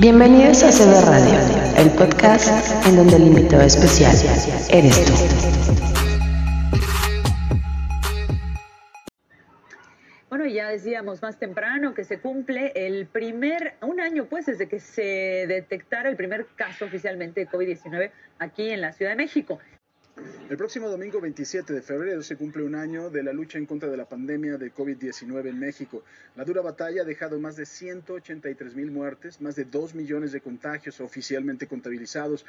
Bienvenidos a CB Radio, el podcast en donde el invitado especial eres tú. Bueno, ya decíamos más temprano que se cumple el primer, un año pues desde que se detectara el primer caso oficialmente de COVID-19 aquí en la Ciudad de México. El próximo domingo 27 de febrero se cumple un año de la lucha en contra de la pandemia de COVID-19 en México. La dura batalla ha dejado más de 183 mil muertes, más de 2 millones de contagios oficialmente contabilizados.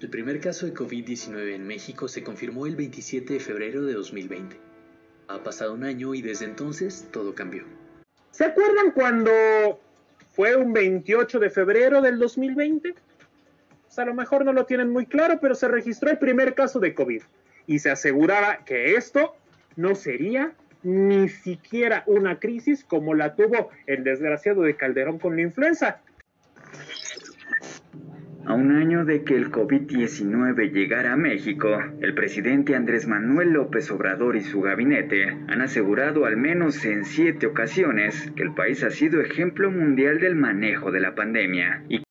El primer caso de COVID-19 en México se confirmó el 27 de febrero de 2020. Ha pasado un año y desde entonces todo cambió. ¿Se acuerdan cuando fue un 28 de febrero del 2020? A lo mejor no lo tienen muy claro, pero se registró el primer caso de COVID y se aseguraba que esto no sería ni siquiera una crisis como la tuvo el desgraciado de Calderón con la influenza. A un año de que el COVID-19 llegara a México, el presidente Andrés Manuel López Obrador y su gabinete han asegurado al menos en siete ocasiones que el país ha sido ejemplo mundial del manejo de la pandemia y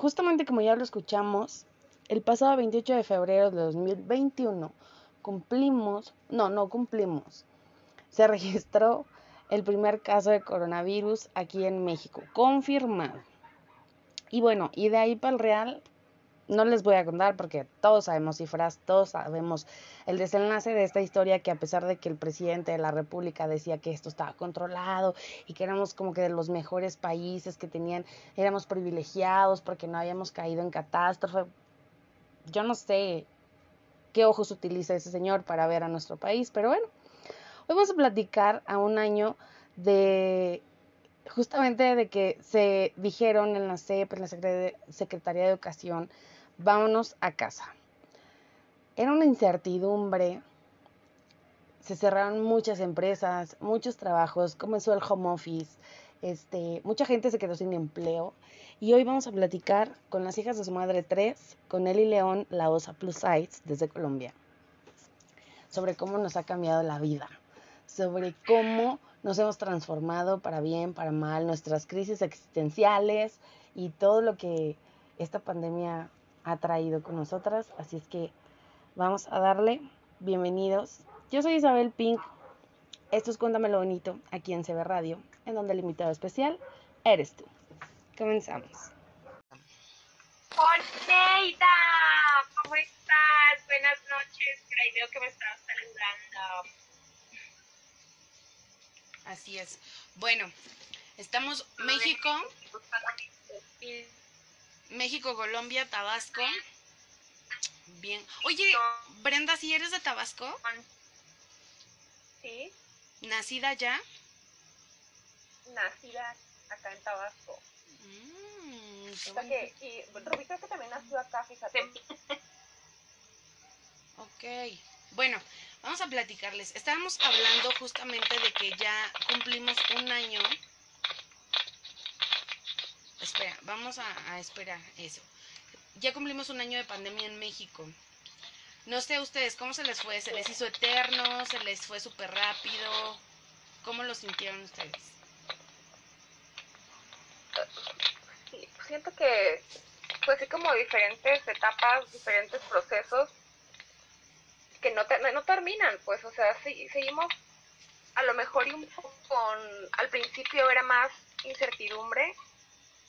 Justamente como ya lo escuchamos, el pasado 28 de febrero de 2021 cumplimos, no, no cumplimos, se registró el primer caso de coronavirus aquí en México, confirmado. Y bueno, y de ahí para el Real, no les voy a contar porque todos sabemos cifras, todos sabemos el desenlace de esta historia que a pesar de que el presidente de la República decía que esto estaba controlado y que éramos como que de los mejores países que tenían, éramos privilegiados porque no habíamos caído en catástrofe. Yo no sé qué ojos utiliza ese señor para ver a nuestro país, pero bueno, hoy vamos a platicar a un año de justamente de que se dijeron en la CEP, en la Secretaría de Educación, vámonos a casa. Era una incertidumbre, se cerraron muchas empresas, muchos trabajos, comenzó el home office, este, mucha gente se quedó sin empleo y hoy vamos a platicar con las hijas de su madre 3, con Eli León, la OSA Plus Sites desde Colombia, sobre cómo nos ha cambiado la vida, sobre cómo nos hemos transformado para bien, para mal, nuestras crisis existenciales y todo lo que esta pandemia ha traído con nosotras. Así es que vamos a darle bienvenidos. Yo soy Isabel Pink. Esto es Cuéntame lo Bonito aquí en CB Radio, en donde el invitado especial eres tú. Comenzamos. Oneida, ¿cómo estás? Buenas noches. Por ahí veo que me estás saludando. Así es. Bueno, estamos México. México, Colombia, Tabasco. Bien. Oye, Brenda, si eres de Tabasco. Sí. ¿Nacida ya? Nacida acá en Tabasco. Mm, o sea que, y Rubí que también nació acá, fíjate. Ok. Bueno, vamos a platicarles. Estábamos hablando justamente de que ya cumplimos un año espera, vamos a, esperar eso. Ya cumplimos un año de pandemia en México. No sé ustedes, ¿cómo se les fue? ¿Se les hizo eterno? ¿Se les fue súper rápido? ¿Cómo lo sintieron ustedes? Siento que fue así como diferentes etapas, diferentes procesos que no, no terminan, pues, o sea, sí, seguimos a lo mejor un poco con, al principio era más incertidumbre,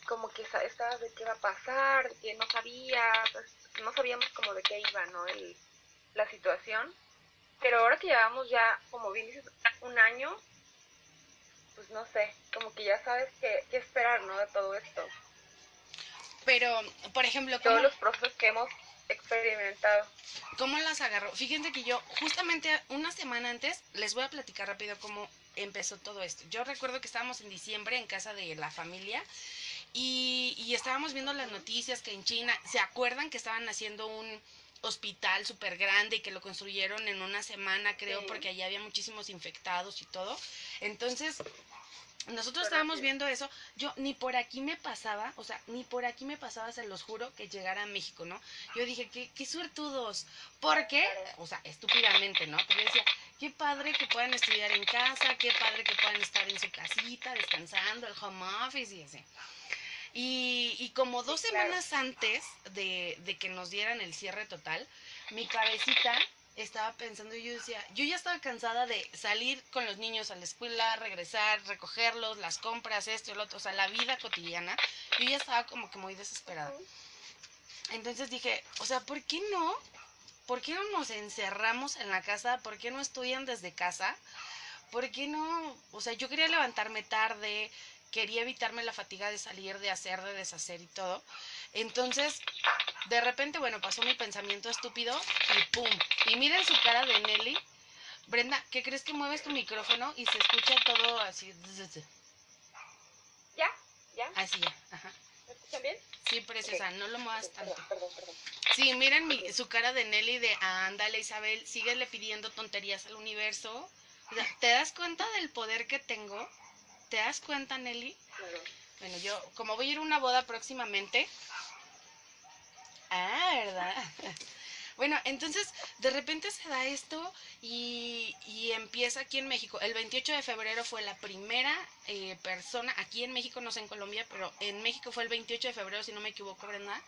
como que estabas de qué va a pasar, de que no sabías, pues, no sabíamos como de qué iba, ¿no? El, la situación. Pero ahora que llevamos ya, como bien dices, un año, pues no sé, como que ya sabes qué, qué esperar, ¿no? De todo esto. Pero, por ejemplo, todos los procesos que hemos experimentado. ¿Cómo las agarró? Fíjense que yo, justamente una semana antes, les voy a platicar rápido cómo empezó todo esto. Yo recuerdo que estábamos en diciembre en casa de la familia y, estábamos viendo las noticias que en China, ¿se acuerdan que estaban haciendo un hospital súper grande y que lo construyeron en una semana, creo, porque allí había muchísimos infectados y todo? Entonces, nosotros estábamos viendo eso, yo ni por aquí me pasaba, o sea, ni por aquí me pasaba, se los juro, que llegara a México, ¿no? Yo dije, qué, qué suertudos, porque, o sea, estúpidamente, ¿no? Yo decía, qué padre que puedan estudiar en casa, qué padre que puedan estar en su casita, descansando, el home office y así. Y, como dos semanas antes de, de que nos dieran el cierre total, mi cabecita estaba pensando y yo decía, yo ya estaba cansada de salir con los niños a la escuela, regresar, recogerlos, las compras, esto y lo otro, o sea, la vida cotidiana. Yo ya estaba como que muy desesperada. Entonces dije, o sea, ¿por qué no? ¿Por qué no nos encerramos en la casa? ¿Por qué no estudian desde casa? ¿Por qué no? O sea, yo quería levantarme tarde, quería evitarme la fatiga de salir, de hacer, de deshacer y todo. Entonces, de repente, bueno, pasó mi pensamiento estúpido y ¡pum! Y miren su cara de Nelly. Brenda, ¿qué crees que mueves tu micrófono y se escucha todo así? ¿Ya? ¿Ya? Así ya, ajá. ¿Me escuchan bien? Sí, preciosa, no lo muevas tanto. Perdón, perdón, Sí, miren mi, su cara de Nelly de, ándale Isabel, síguele pidiendo tonterías al universo. ¿Te das cuenta del poder que tengo? ¿Te das cuenta, Nelly? Bueno, yo, como voy a ir a una boda próximamente. Ah, ¿verdad? Bueno, entonces de repente se da esto y, empieza aquí en México. El 28 de febrero fue la primera eh, persona, aquí en México, no sé en Colombia, pero en México fue el 28 de febrero, si no me equivoco, Brenda,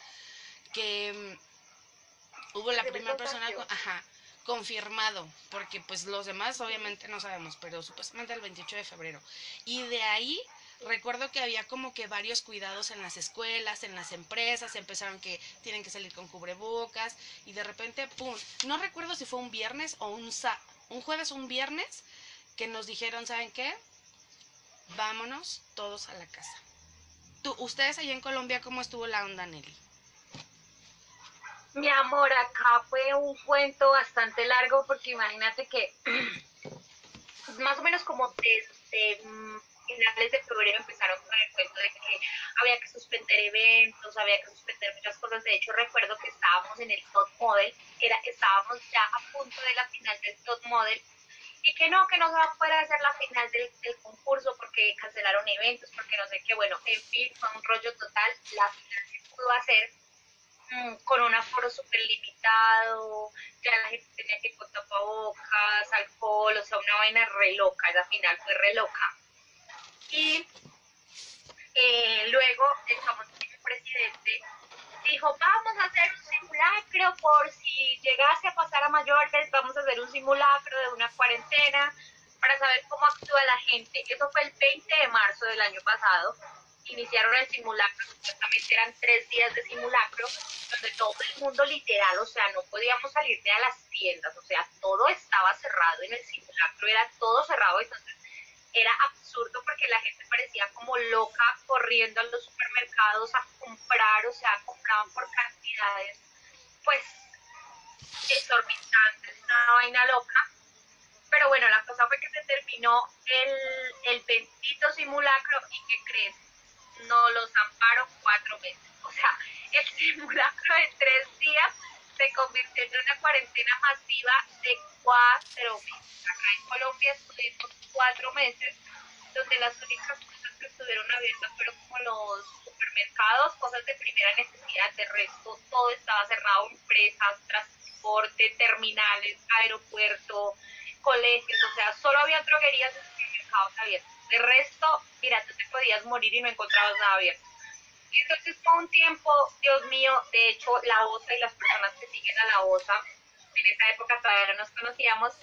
que mm, hubo la primera persona, ajá, confirmado, porque pues los demás obviamente no sabemos, pero supuestamente el 28 de febrero. Y de ahí recuerdo que había como que varios cuidados en las escuelas, en las empresas, empezaron que tienen que salir con cubrebocas y de repente, ¡pum! No recuerdo si fue un viernes o un, un jueves o un viernes que nos dijeron, ¿saben qué? Vámonos todos a la casa. ¿Tú, ¿Ustedes allá en Colombia cómo estuvo la onda, Nelly? Mi amor, acá fue un cuento bastante largo porque imagínate que más o menos como desde mm, finales de febrero empezaron con el cuento de que había que suspender eventos, había que suspender muchas cosas. De hecho, recuerdo que estábamos en el top model, que era, estábamos ya a punto de la final del top model y que no, que no se va a poder hacer la final del, del, concurso porque cancelaron eventos, porque no sé qué, bueno, en fin, fue un rollo total. La final se pudo hacer con un aforo súper limitado, ya la gente tenía que con tapabocas, alcohol, o sea, una vaina re loca, esa final fue re loca. Y eh, luego el famosísimo presidente dijo, vamos a hacer un simulacro por si llegase a pasar a mayores, vamos a hacer un simulacro de una cuarentena para saber cómo actúa la gente. Eso fue el 20 de marzo del año pasado iniciaron el simulacro, eran tres días de simulacro, donde todo el mundo literal, o sea, no podíamos salir ni a las tiendas, o sea, todo estaba cerrado en el simulacro, era todo cerrado, entonces era absurdo porque la gente parecía como loca corriendo a los supermercados a comprar, o sea, compraban por cantidades, pues, exorbitantes, una vaina loca. Pero bueno, la cosa fue que se terminó el, el bendito simulacro y que crees, no los amparo cuatro meses. O sea, el simulacro de tres días se convirtió en una cuarentena masiva de cuatro meses. Acá en Colombia estuvimos cuatro meses, donde las únicas cosas que estuvieron abiertas fueron como los supermercados, cosas de primera necesidad, de resto todo estaba cerrado, empresas, transporte, terminales, aeropuerto, colegios, o sea, solo había droguerías y supermercados abiertos. De resto, mira, tú te podías morir y no encontrabas nada abierto. Entonces fue un tiempo, Dios mío, de hecho, la OSA y las personas que siguen a la OSA, en esa época todavía no nos conocíamos,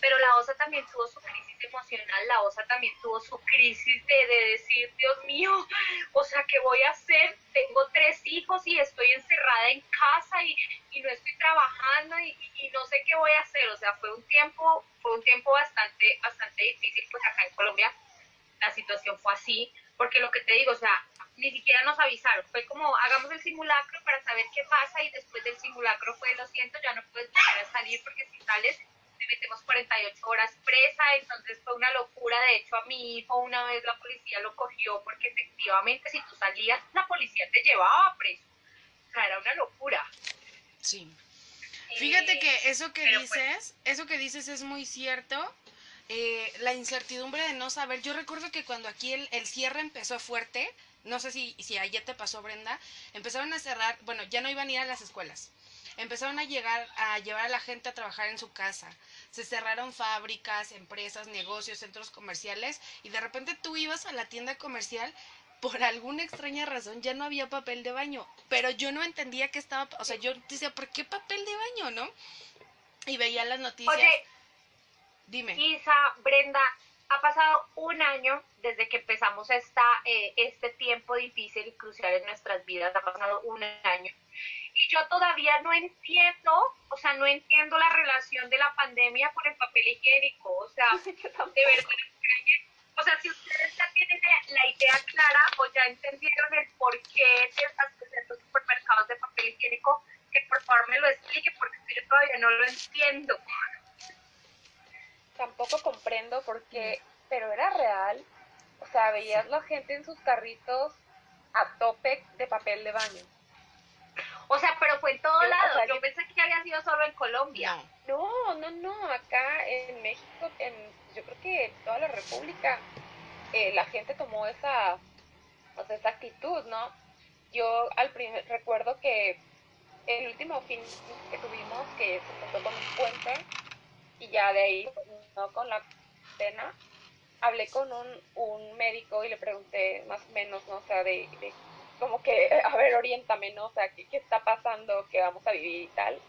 pero la OSA también tuvo su crisis emocional, la OSA también tuvo su crisis de, decir, Dios mío, o sea, ¿qué voy a hacer? Tengo tres hijos y estoy encerrada en casa y, y no estoy trabajando y, y, no sé qué voy a hacer, o sea, fue un tiempo, fue un tiempo bastante, bastante difícil, pues acá en Colombia la situación fue así, porque lo que te digo, o sea, ni siquiera nos avisaron, fue como hagamos el simulacro para saber qué pasa y después del simulacro fue lo siento, ya no puedes volver a salir porque si sales te metemos 48 horas presa, entonces fue una locura, de hecho a mi hijo una vez la policía lo cogió porque efectivamente si tú salías la policía te llevaba preso, o sea, era una locura. Sí. Fíjate eh, que eso que pues dices, eso que dices es muy cierto eh, la incertidumbre de no saber. Yo recuerdo que cuando aquí el, el cierre empezó fuerte, no sé si, si ayer te pasó, Brenda, empezaron a cerrar, bueno, ya no iban a ir a las escuelas. empezaron a llegar a llevar a la gente a trabajar en su casa. Se cerraron fábricas, empresas, negocios, centros comerciales y de repente tú ibas a la tienda comercial por alguna extraña razón ya no había papel de baño, pero yo no entendía que estaba, o sea, yo decía, ¿por qué papel de baño, no? Y veía las noticias. Dime. Isa, Brenda, ha pasado un año desde que empezamos esta, eh, este tiempo difícil y crucial en nuestras vidas, ha pasado un año. Y yo todavía no entiendo, o sea, no entiendo la relación de la pandemia con el papel higiénico, o sea, de verdad, o sea, si ustedes ya tienen la idea clara o ya entendieron el porqué de estos supermercados de papel higiénico, que por favor me lo explique porque yo todavía no lo entiendo. Tampoco comprendo por qué, pero era real. O sea, veías la gente en sus carritos a tope de papel de baño. O sea, pero fue en todo Yo- o lado. sea, yo yo- pensé que había sido solo en Colombia. No, no, no, acá en México, en, yo creo que en toda la República, eh, la gente tomó esa, o sea, esa actitud, ¿no? Yo al primer, recuerdo que el último fin que tuvimos, que se pasó con un puente, y ya de ahí, no con la pena, hablé con un, un médico y le pregunté más o menos, ¿no? O sea, de, como que, a ver, oriéntame, ¿no? O sea, ¿qué, qué está pasando? ¿Qué vamos a vivir y tal?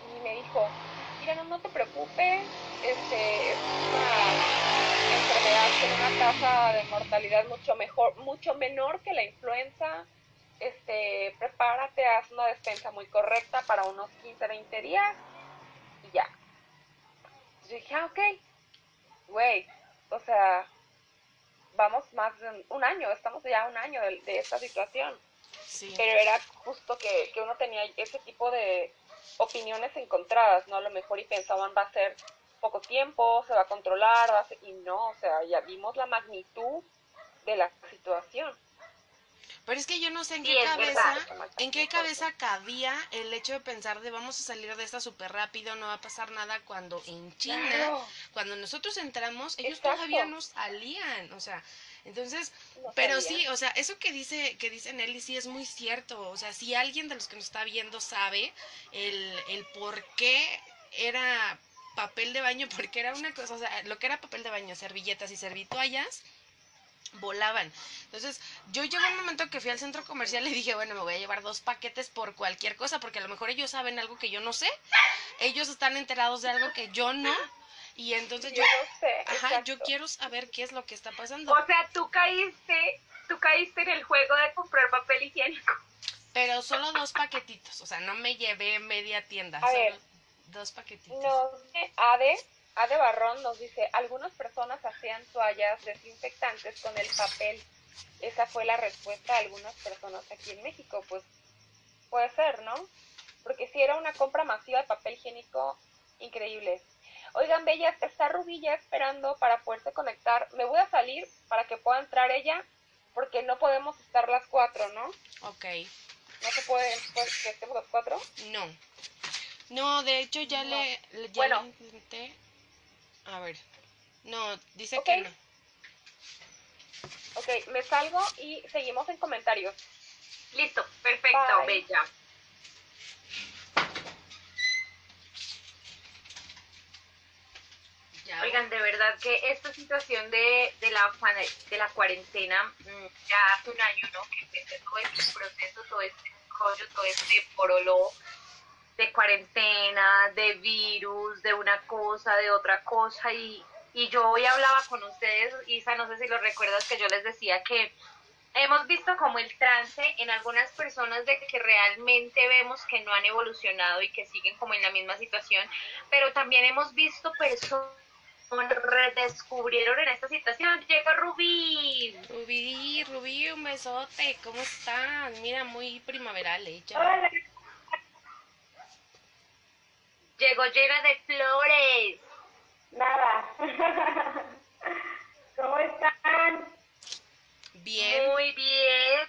y me dijo, mira, no, no te preocupes, este, es una enfermedad con una tasa de mortalidad mucho mejor, mucho menor que la influenza, este, prepárate, haz una despensa muy correcta para unos 15, 20 días y ya. Yo dije, ah, ok, güey, o sea, vamos más de un- año, estamos ya un año de, de esta situación Sí. pero era justo que, que uno tenía ese tipo de opiniones encontradas, ¿no? A lo mejor y pensaban va a ser poco tiempo, se va a controlar, va a ser- y no, o sea, ya vimos la magnitud de la situación. Pero es que yo no sé en Sí, qué cabeza, verdad. en qué cabeza cabía el hecho de pensar de vamos a salir de esta súper rápido, no va a pasar nada cuando en China, Claro. cuando nosotros entramos, ellos Exacto. todavía no salían, o sea, entonces, No pero sabía. sí, o sea, eso que dice, que dice Nelly sí es muy cierto, o sea, si alguien de los que nos está viendo sabe el, el por qué era papel de baño, porque era una cosa, o sea, lo que era papel de baño, servilletas y servitoallas, volaban. Entonces, yo llegó un momento que fui al centro comercial y dije, bueno, me voy a llevar dos paquetes por cualquier cosa, porque a lo mejor ellos saben algo que yo no sé, ellos están enterados de algo que yo no, y entonces yo, Yo no sé, ajá, yo quiero saber qué es lo que está pasando. O sea, tú caíste, tú caíste en el juego de comprar papel higiénico. Pero solo dos paquetitos, o sea, no me llevé media tienda, A solo ver. dos paquetitos. Nos dice Ade, Ade Barrón nos dice, algunas personas hacían toallas desinfectantes con el papel. Esa fue la respuesta de algunas personas aquí en México. Pues puede ser, ¿no? Porque si era una compra masiva de papel higiénico increíble. Oigan, Bellas, está Rubí ya esperando para poderse conectar. Me voy a salir para que pueda entrar ella, porque no podemos estar las cuatro, ¿no? Ok, No se puede que estemos las cuatro. no. No, de hecho ya le, le- ya Bueno. le intenté. A ver. No, dice que no. Ok, me salgo y seguimos en comentarios. Listo, perfecto, Bye. bella. Ya. Oigan, de verdad que esta situación de, de, la, de la cuarentena, mm, ya hace un año, ¿no? Que empecé todo este proceso, todo este rollo, todo este porolo de cuarentena, de virus, de una cosa, de otra cosa. Y, y yo hoy hablaba con ustedes, Isa, no sé si lo recuerdas, que yo les decía que hemos visto como el trance en algunas personas de que realmente vemos que no han evolucionado y que siguen como en la misma situación, pero también hemos visto personas redescubrieron en esta situación. Llega Rubí. Rubí, Rubí, un besote, ¿cómo estás? Mira, muy primaveral ella. Hola. Llegó llena de flores. Nada. ¿Cómo están? Bien. Muy bien.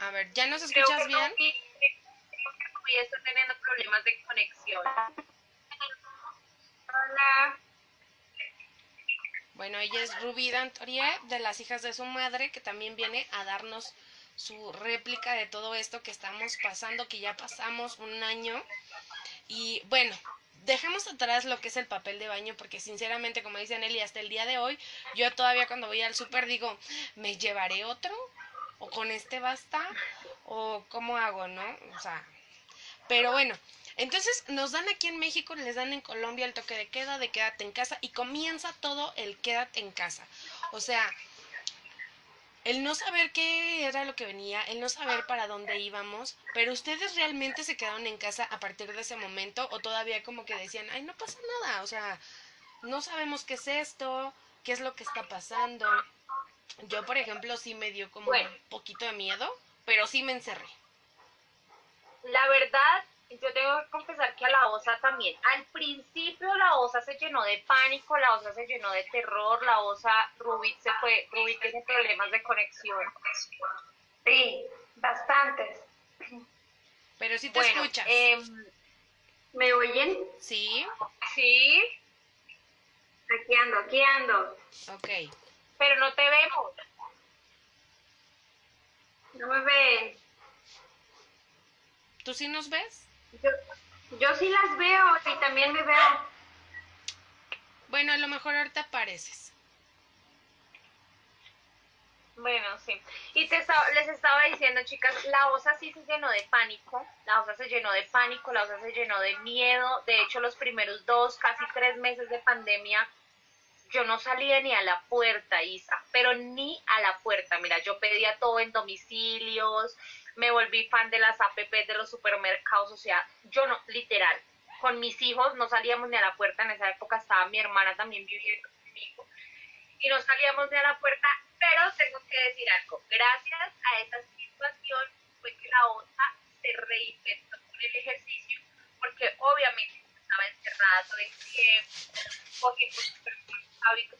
A ver, ¿ya nos escuchas bien? Creo que Rubí está teniendo problemas de conexión. Hola. Bueno, ella es Rubí Dantorie, de las hijas de su madre, que también viene a darnos su réplica de todo esto que estamos pasando, que ya pasamos un año. Y bueno, dejemos atrás lo que es el papel de baño, porque sinceramente, como dice Nelly, hasta el día de hoy, yo todavía cuando voy al súper digo, ¿me llevaré otro? ¿O con este basta? ¿O cómo hago, no? O sea, pero bueno, entonces nos dan aquí en México, les dan en Colombia el toque de queda, de quédate en casa y comienza todo el quédate en casa. O sea, el no saber qué era lo que venía, el no saber para dónde íbamos, pero ustedes realmente se quedaron en casa a partir de ese momento o todavía como que decían, ay, no pasa nada, o sea, no sabemos qué es esto, qué es lo que está pasando. Yo, por ejemplo, sí me dio como un poquito de miedo, pero sí me encerré. La verdad, yo tengo que confesar que a la osa también. Al principio la osa se llenó de pánico, la osa se llenó de terror, la osa Rubik se fue, Rubik tiene problemas de conexión. Sí, bastantes. Pero si te escuchas. Em, ¿Me oyen? Sí. Sí. Aquí ando, aquí ando. Ok. Pero no te vemos. No me ven. ¿Tú sí nos ves? Yo, yo sí las veo y también me veo. Bueno, a lo mejor ahorita apareces. Bueno, sí. Y te les estaba diciendo, chicas, la osa sí se llenó de pánico, la osa se llenó de pánico, la osa se llenó de miedo. De hecho, los primeros dos, casi tres meses de pandemia, yo no salía ni a la puerta, Isa, pero ni a la puerta. Mira, yo pedía todo en domicilios, me volví fan de las app de los supermercados, o sea, yo no, literal, con mis hijos no salíamos ni a la puerta, en esa época estaba mi hermana también viviendo conmigo, y no salíamos ni a la puerta, pero tengo que decir algo, gracias a esa situación fue que la OTA se reinventó con el ejercicio, porque obviamente estaba encerrada todo el tiempo, porque por hábitos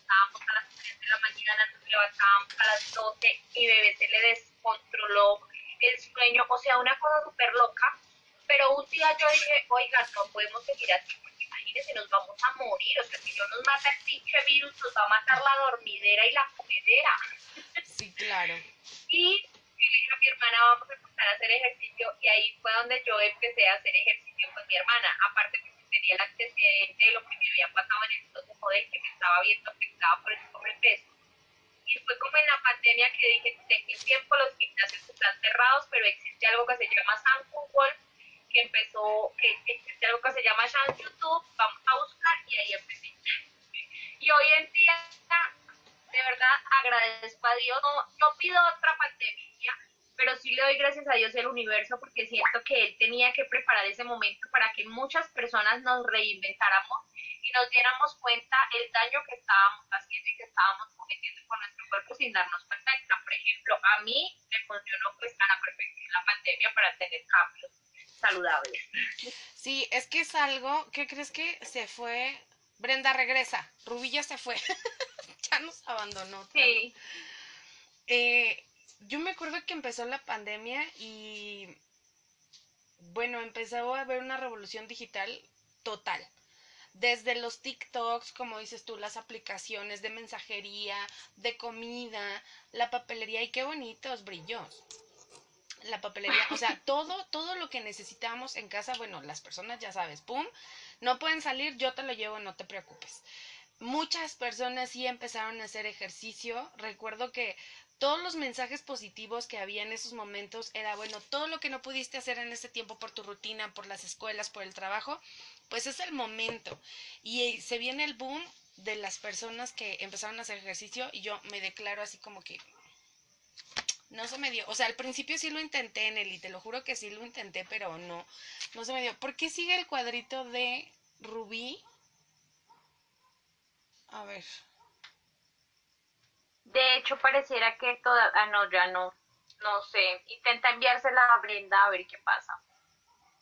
estábamos a las 3 de la mañana, nos levantábamos a las 12, mi bebé se le descontroló el sueño, o sea, una cosa súper loca. Pero un día yo dije, oiga, no podemos seguir así, porque imagínense, nos vamos a morir, o sea, si no nos mata el pinche virus, nos va a matar la dormidera y la comedera. Sí, claro. Y le dije a mi hermana, vamos a empezar a hacer ejercicio, y ahí fue donde yo empecé a hacer ejercicio con mi hermana, aparte que tenía el antecedente de lo que me había pasado en el de poder, que me estaba viendo afectada por el sobrepeso y fue como en la pandemia que dije, tengo tiempo, los gimnasios están cerrados, pero existe algo que se llama San Fútbol, que empezó, que existe algo que se llama San YouTube, vamos a buscar y ahí empecé. Y hoy en día, de verdad, agradezco a Dios, no, no pido otra pandemia, pero sí le doy gracias a Dios el universo porque siento que Él tenía que preparar ese momento para que muchas personas nos reinventáramos y nos diéramos cuenta el daño que estábamos haciendo y que estábamos cometiendo con nuestro cuerpo sin darnos cuenta. Por ejemplo, a mí me funcionó pues a la perfección la pandemia para tener cambios saludables. Sí, es que es algo, ¿qué crees que se fue? Brenda regresa, Rubilla se fue, ya nos abandonó. Sí. Eh, yo me acuerdo que empezó la pandemia y bueno, empezó a haber una revolución digital total desde los TikToks, como dices tú, las aplicaciones de mensajería, de comida, la papelería y qué bonitos brillos. La papelería, o sea, todo, todo lo que necesitamos en casa, bueno, las personas ya sabes, pum, no pueden salir, yo te lo llevo, no te preocupes. Muchas personas sí empezaron a hacer ejercicio. Recuerdo que todos los mensajes positivos que había en esos momentos era, bueno, todo lo que no pudiste hacer en ese tiempo por tu rutina, por las escuelas, por el trabajo, pues es el momento. Y eh, se viene el boom de las personas que empezaron a hacer ejercicio y yo me declaro así como que no se me dio. O sea, al principio sí lo intenté, Nelly, te lo juro que sí lo intenté, pero no, no se me dio. ¿Por qué sigue el cuadrito de Rubí? A ver. De hecho, pareciera que toda... Ah, no, ya no. No sé. Intenta enviársela a Brenda a ver qué pasa.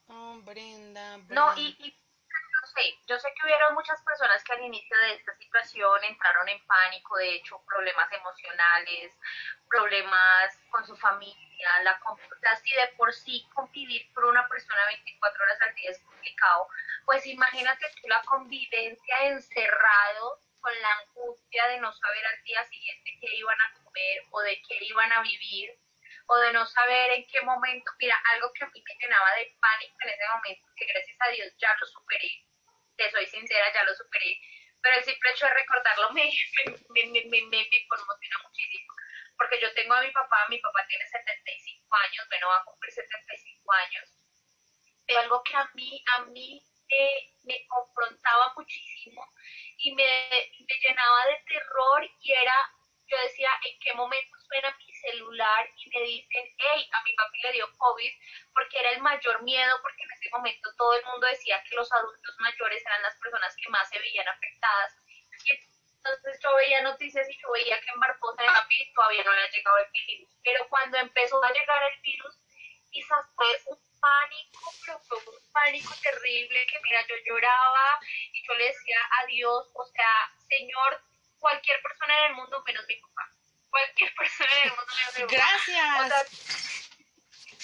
Oh, Brenda, Brenda. No, y, sé, yo sé que hubieron muchas personas que al inicio de esta situación entraron en pánico, de hecho, problemas emocionales, problemas con su familia, la, si de por sí convivir con una persona 24 horas al día es complicado, pues imagínate tú la convivencia encerrado con la angustia de no saber al día siguiente qué iban a comer o de qué iban a vivir. o de no saber en qué momento, mira, algo que a mí me llenaba de pánico en ese momento, que gracias a Dios ya lo superé, te soy sincera, ya lo superé, pero el simple hecho de recordarlo me, me, me, me, me conmociona muchísimo, porque yo tengo a mi papá, mi papá tiene 75 años, bueno, va a cumplir 75 años, pero algo que a mí, a mí me confrontaba muchísimo y me, me llenaba de terror y era, yo decía, ¿en qué momento suena mi celular y me dicen, hey, a mi papi le dio COVID? Porque era el mayor miedo, porque en ese momento todo el mundo decía que los adultos mayores eran las personas que más se veían afectadas. entonces yo veía noticias y yo veía que en Barbosa de papi todavía no había llegado el virus. Pero cuando empezó a llegar el virus, quizás fue un pánico, pero fue un pánico terrible que mira, yo lloraba y yo le decía adiós, o sea, Señor, cualquier persona en el mundo menos mi papá. Cualquier persona en el mundo mi papá. Gracias.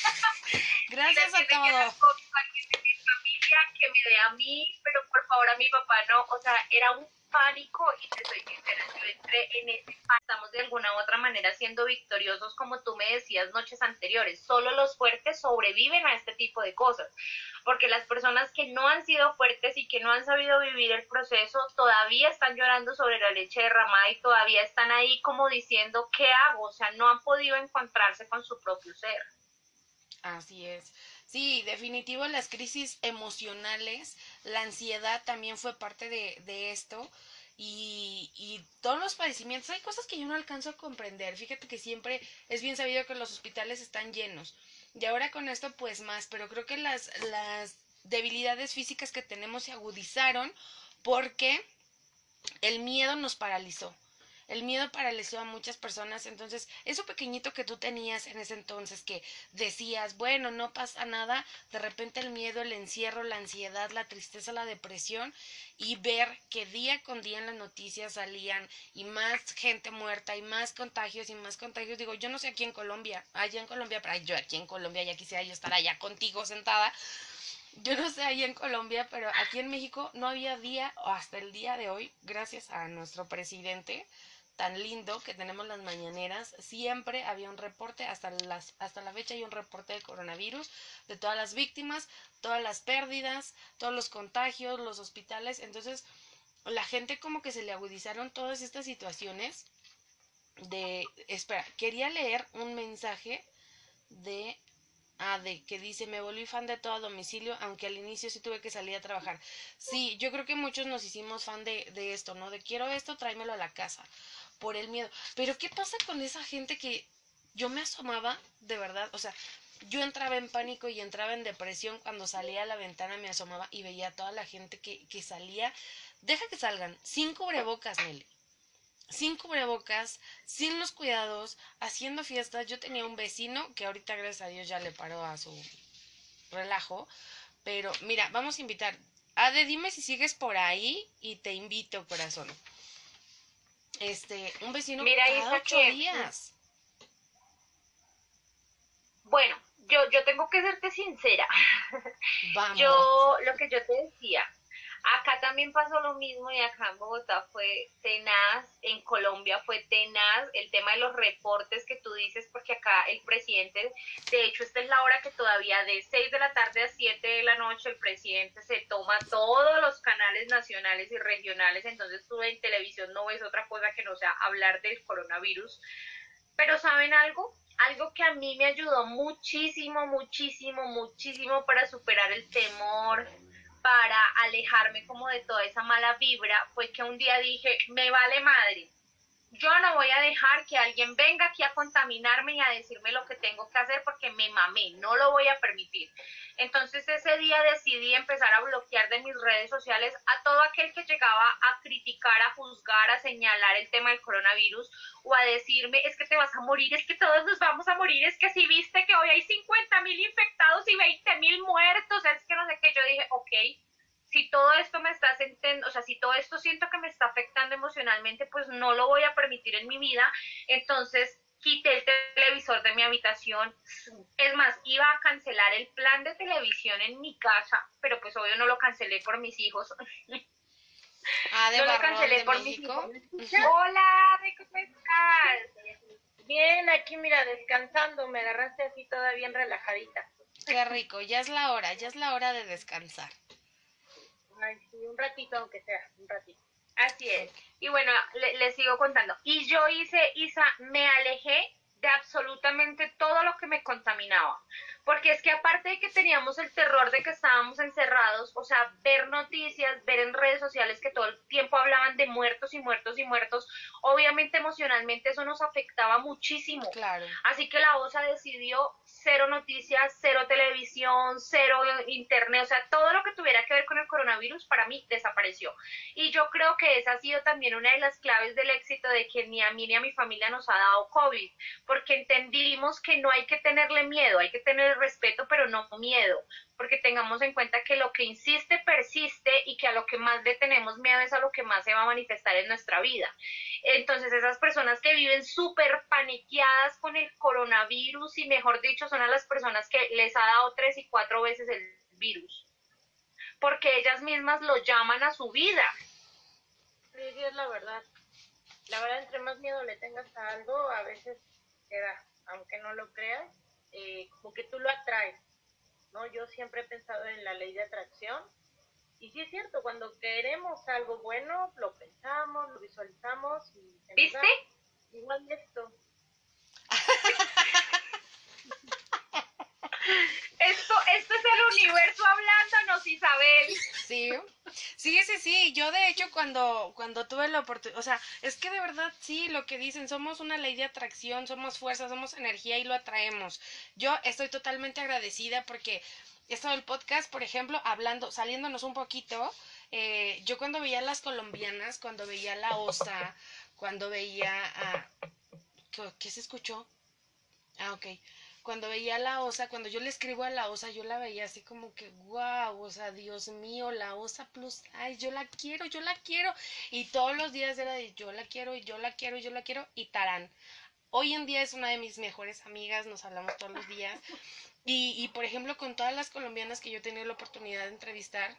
Gracias a todos. De mi familia que me dé a mí, pero por favor a mi papá no. O sea, era un pánico y te soy sincera, yo entré en ese pánico. Estamos de alguna u otra manera siendo victoriosos, como tú me decías noches anteriores. Solo los fuertes sobreviven a este tipo de cosas, porque las personas que no han sido fuertes y que no han sabido vivir el proceso todavía están llorando sobre la leche derramada y todavía están ahí como diciendo, ¿qué hago? O sea, no han podido encontrarse con su propio ser. Así es. Sí, definitivo las crisis emocionales, la ansiedad también fue parte de, de esto y, y, todos los padecimientos, hay cosas que yo no alcanzo a comprender. Fíjate que siempre es bien sabido que los hospitales están llenos y ahora con esto pues más, pero creo que las, las debilidades físicas que tenemos se agudizaron porque el miedo nos paralizó. El miedo paralizó a muchas personas, entonces eso pequeñito que tú tenías en ese entonces que decías, bueno, no pasa nada, de repente el miedo, el encierro, la ansiedad, la tristeza, la depresión y ver que día con día en las noticias salían y más gente muerta y más contagios y más contagios. Digo, yo no sé aquí en Colombia, allá en Colombia, pero yo aquí en Colombia ya quisiera yo estar allá contigo sentada. Yo no sé ahí en Colombia, pero aquí en México no había día, o hasta el día de hoy, gracias a nuestro presidente, tan lindo que tenemos las mañaneras, siempre había un reporte, hasta, las, hasta la fecha hay un reporte de coronavirus, de todas las víctimas, todas las pérdidas, todos los contagios, los hospitales, entonces la gente como que se le agudizaron todas estas situaciones de, espera, quería leer un mensaje de Ah, de que dice, me volví fan de todo a domicilio, aunque al inicio sí tuve que salir a trabajar. Sí, yo creo que muchos nos hicimos fan de, de esto, ¿no? De quiero esto, tráemelo a la casa por el miedo. Pero ¿qué pasa con esa gente que yo me asomaba, de verdad? O sea, yo entraba en pánico y entraba en depresión cuando salía a la ventana, me asomaba y veía a toda la gente que, que salía. Deja que salgan, sin cubrebocas, Nelly. Sin cubrebocas, sin los cuidados, haciendo fiestas. Yo tenía un vecino que ahorita, gracias a Dios, ya le paró a su relajo. Pero mira, vamos a invitar. Ade, dime si sigues por ahí y te invito, corazón este, un vecino Mira, cada ocho días. Bueno, yo, yo tengo que serte sincera. Yo, lo que yo te decía, Acá también pasó lo mismo y acá en Bogotá fue tenaz, en Colombia fue tenaz, el tema de los reportes que tú dices, porque acá el presidente, de hecho esta es la hora que todavía de 6 de la tarde a 7 de la noche el presidente se toma todos los canales nacionales y regionales, entonces tú en televisión no ves otra cosa que no sea hablar del coronavirus. Pero ¿saben algo? Algo que a mí me ayudó muchísimo, muchísimo, muchísimo para superar el temor, para alejarme como de toda esa mala vibra fue que un día dije, me vale madre, yo no voy a dejar que alguien venga aquí a contaminarme y a decirme lo que tengo que hacer porque me mamé, no lo voy a permitir. Entonces ese día decidí empezar a bloquear de mis redes sociales a todo aquel que llegaba a criticar, a juzgar, a señalar el tema del coronavirus o a decirme es que te vas a morir, es que todos nos vamos a morir, es que si viste que hoy hay 50 mil infectados y 20 mil muertos, es que no sé qué, yo dije, ok si todo esto me está sintiendo, o sea, si todo esto siento que me está afectando emocionalmente, pues no lo voy a permitir en mi vida. Entonces quité el televisor de mi habitación. Es más, iba a cancelar el plan de televisión en mi casa, pero pues obvio no lo cancelé por mis hijos. Ah, de no lo cancelé por mis hijos. Hola, ¿cómo estás? Bien, aquí mira, descansando, me agarraste así toda bien relajadita. Qué rico, ya es la hora, ya es la hora de descansar. Ay, sí, un ratito aunque sea, un ratito. Así es. Y bueno, le, les sigo contando. Y yo hice, Isa, me alejé de absolutamente todo lo que me contaminaba. Porque es que aparte de que teníamos el terror de que estábamos encerrados, o sea, ver noticias, ver en redes sociales que todo el tiempo hablaban de muertos y muertos y muertos, obviamente emocionalmente eso nos afectaba muchísimo. Claro. Así que la OSA decidió cero noticias, cero televisión, cero internet, o sea, todo lo que tuviera que ver con el coronavirus para mí desapareció. Y yo creo que esa ha sido también una de las claves del éxito de que ni a mí ni a mi familia nos ha dado COVID, porque entendimos que no hay que tenerle miedo, hay que tener respeto, pero no miedo, porque tengamos en cuenta que lo que insiste persiste y que a lo que más le tenemos miedo es a lo que más se va a manifestar en nuestra vida. Entonces, esas personas que viven súper paniqueadas con el coronavirus y, mejor dicho, son a las personas que les ha dado tres y cuatro veces el virus, porque ellas mismas lo llaman a su vida. Sí, es la verdad. La verdad, entre más miedo le tengas a algo, a veces queda, aunque no lo creas, eh, como que tú lo atraes, ¿no? Yo siempre he pensado en la ley de atracción. Y sí es cierto, cuando queremos algo bueno, lo pensamos, lo visualizamos y... se ¿Viste? da. Igual esto. Esto, esto es el universo hablándonos, Isabel. Sí, sí, sí, sí. Yo de hecho cuando, cuando tuve la oportunidad, o sea, es que de verdad sí, lo que dicen, somos una ley de atracción, somos fuerza, somos energía y lo atraemos. Yo estoy totalmente agradecida porque esto del podcast, por ejemplo, hablando, saliéndonos un poquito, eh, yo cuando veía a las colombianas, cuando veía a la OSA, cuando veía a... ¿Qué, qué se escuchó? Ah, ok cuando veía a la osa, cuando yo le escribo a la osa, yo la veía así como que, wow, o sea, Dios mío, la osa plus, ay, yo la quiero, yo la quiero. Y todos los días era de yo la quiero, y yo la quiero, y yo la quiero, y Tarán. Hoy en día es una de mis mejores amigas, nos hablamos todos los días. Y, y por ejemplo, con todas las colombianas que yo he tenido la oportunidad de entrevistar,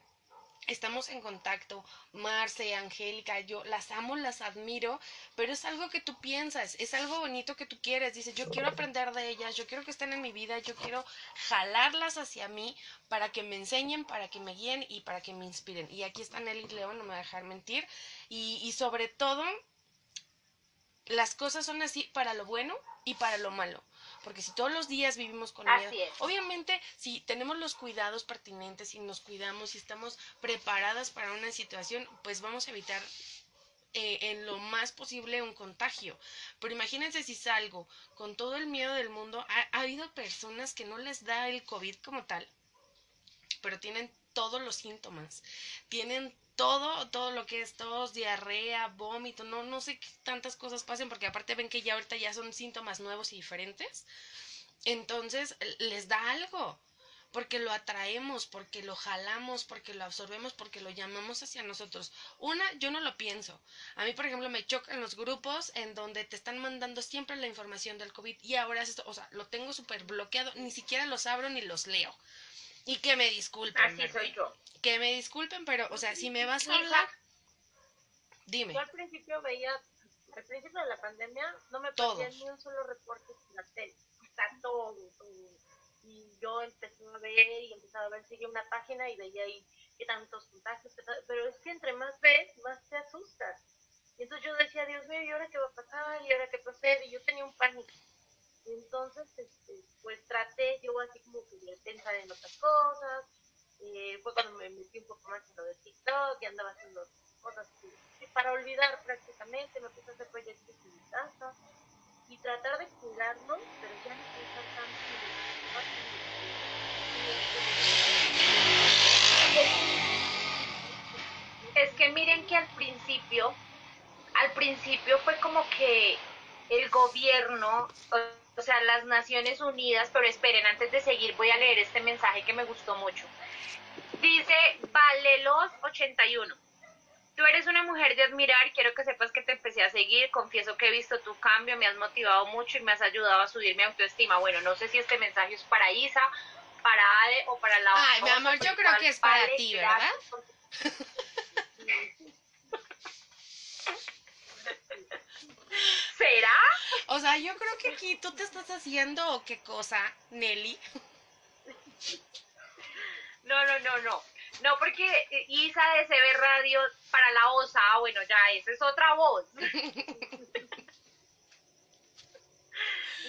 estamos en contacto, Marce, Angélica, yo las amo, las admiro, pero es algo que tú piensas, es algo bonito que tú quieres, dices, yo quiero aprender de ellas, yo quiero que estén en mi vida, yo quiero jalarlas hacia mí para que me enseñen, para que me guíen y para que me inspiren. Y aquí está Nelly León, no me va a dejar mentir, y, y sobre todo, las cosas son así para lo bueno y para lo malo. Porque si todos los días vivimos con miedo, Así es. obviamente si tenemos los cuidados pertinentes y nos cuidamos y estamos preparadas para una situación, pues vamos a evitar eh, en lo más posible un contagio. Pero imagínense si salgo con todo el miedo del mundo. Ha, ha habido personas que no les da el COVID como tal, pero tienen todos los síntomas. Tienen todo, todo lo que es tos, diarrea, vómito, no, no sé qué tantas cosas pasen, porque aparte ven que ya ahorita ya son síntomas nuevos y diferentes. Entonces les da algo, porque lo atraemos, porque lo jalamos, porque lo absorbemos, porque lo llamamos hacia nosotros. Una, yo no lo pienso. A mí, por ejemplo, me chocan los grupos en donde te están mandando siempre la información del COVID y ahora es esto, o sea, lo tengo súper bloqueado, ni siquiera los abro ni los leo. Y que me disculpen. Así soy yo. Que me disculpen, pero, o sea, si me vas a hablar, dime. Yo al principio veía, al principio de la pandemia, no me perdía ni un solo reporte en la tele. Sea, todo, todo. Y yo empecé a ver y empezaba a ver, sigue una página y veía ahí qué tantos contagios, pero es que entre más ves, más te asustas. Y entonces yo decía, Dios mío, ¿y ahora qué va a pasar? ¿Y ahora qué procede? Y yo tenía un pánico. Entonces, este, pues traté yo así como que de pensar en otras cosas. Eh, fue cuando me metí un poco más en lo de TikTok y andaba haciendo cosas que para olvidar prácticamente. Me puse a hacer proyectos en mi casa y tratar de cuidarnos, pero ya no pensar tanto Es que miren que al principio, al principio fue como que el gobierno, o- sea, las Naciones Unidas, pero esperen, antes de seguir voy a leer este mensaje que me gustó mucho. Dice Valelos 81. Tú eres una mujer de admirar, quiero que sepas que te empecé a seguir, confieso que he visto tu cambio, me has motivado mucho y me has ayudado a subir mi autoestima. Bueno, no sé si este mensaje es para Isa, para Ade o para la Ay, mi amor, yo creo que es para ti, ¿verdad? ¿Será? O sea, yo creo que aquí tú te estás haciendo o qué cosa, Nelly. No, no, no, no. No, porque Isa de CB Radio para la OSA, ah, bueno, ya, esa es otra voz.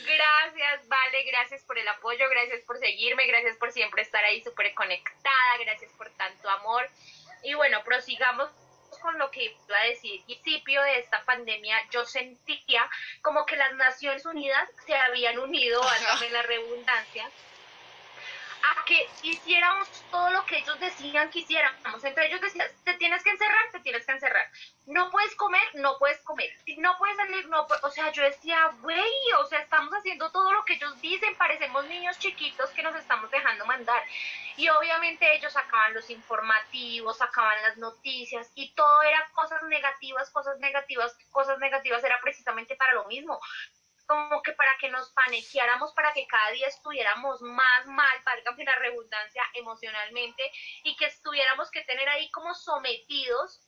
Gracias, Vale, gracias por el apoyo, gracias por seguirme, gracias por siempre estar ahí súper conectada, gracias por tanto amor. Y bueno, prosigamos con lo que iba a decir. principio de esta pandemia, yo sentía como que las Naciones Unidas se habían unido, válgame la redundancia, a que hiciéramos todo lo que ellos decían que hiciéramos. Entre ellos decían, te tienes que encerrar, te tienes que encerrar. No puedes comer, no puedes comer. No puedes salir, no O sea, yo decía, güey, o sea, estamos haciendo todo lo que ellos dicen, parecemos niños chiquitos que nos estamos dejando mandar. Y obviamente ellos sacaban los informativos, sacaban las noticias y todo era cosas negativas, cosas negativas, cosas negativas, era precisamente para lo mismo como que para que nos panequeáramos, para que cada día estuviéramos más mal, valga la redundancia, emocionalmente, y que estuviéramos que tener ahí como sometidos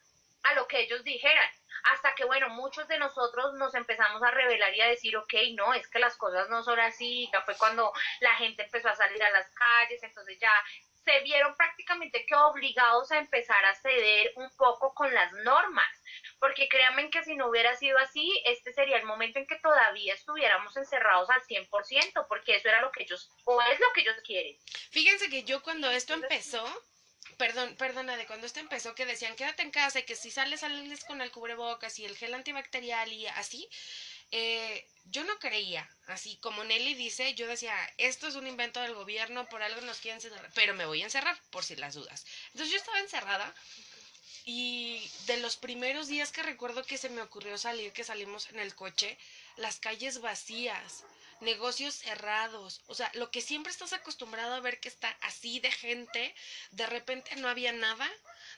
a lo que ellos dijeran. Hasta que, bueno, muchos de nosotros nos empezamos a revelar y a decir, ok, no, es que las cosas no son así. Ya fue cuando la gente empezó a salir a las calles, entonces ya se vieron prácticamente que obligados a empezar a ceder un poco con las normas porque créanme que si no hubiera sido así, este sería el momento en que todavía estuviéramos encerrados al 100%, porque eso era lo que ellos, o es lo que ellos quieren. Fíjense que yo cuando esto empezó, perdón, perdona, de cuando esto empezó, que decían quédate en casa y que si sales, sales con el cubrebocas y el gel antibacterial y así, eh, yo no creía, así como Nelly dice, yo decía, esto es un invento del gobierno, por algo nos quieren encerrar, pero me voy a encerrar, por si las dudas. Entonces yo estaba encerrada y de los primeros días que recuerdo que se me ocurrió salir, que salimos en el coche, las calles vacías, negocios cerrados, o sea, lo que siempre estás acostumbrado a ver que está así de gente, de repente no había nada,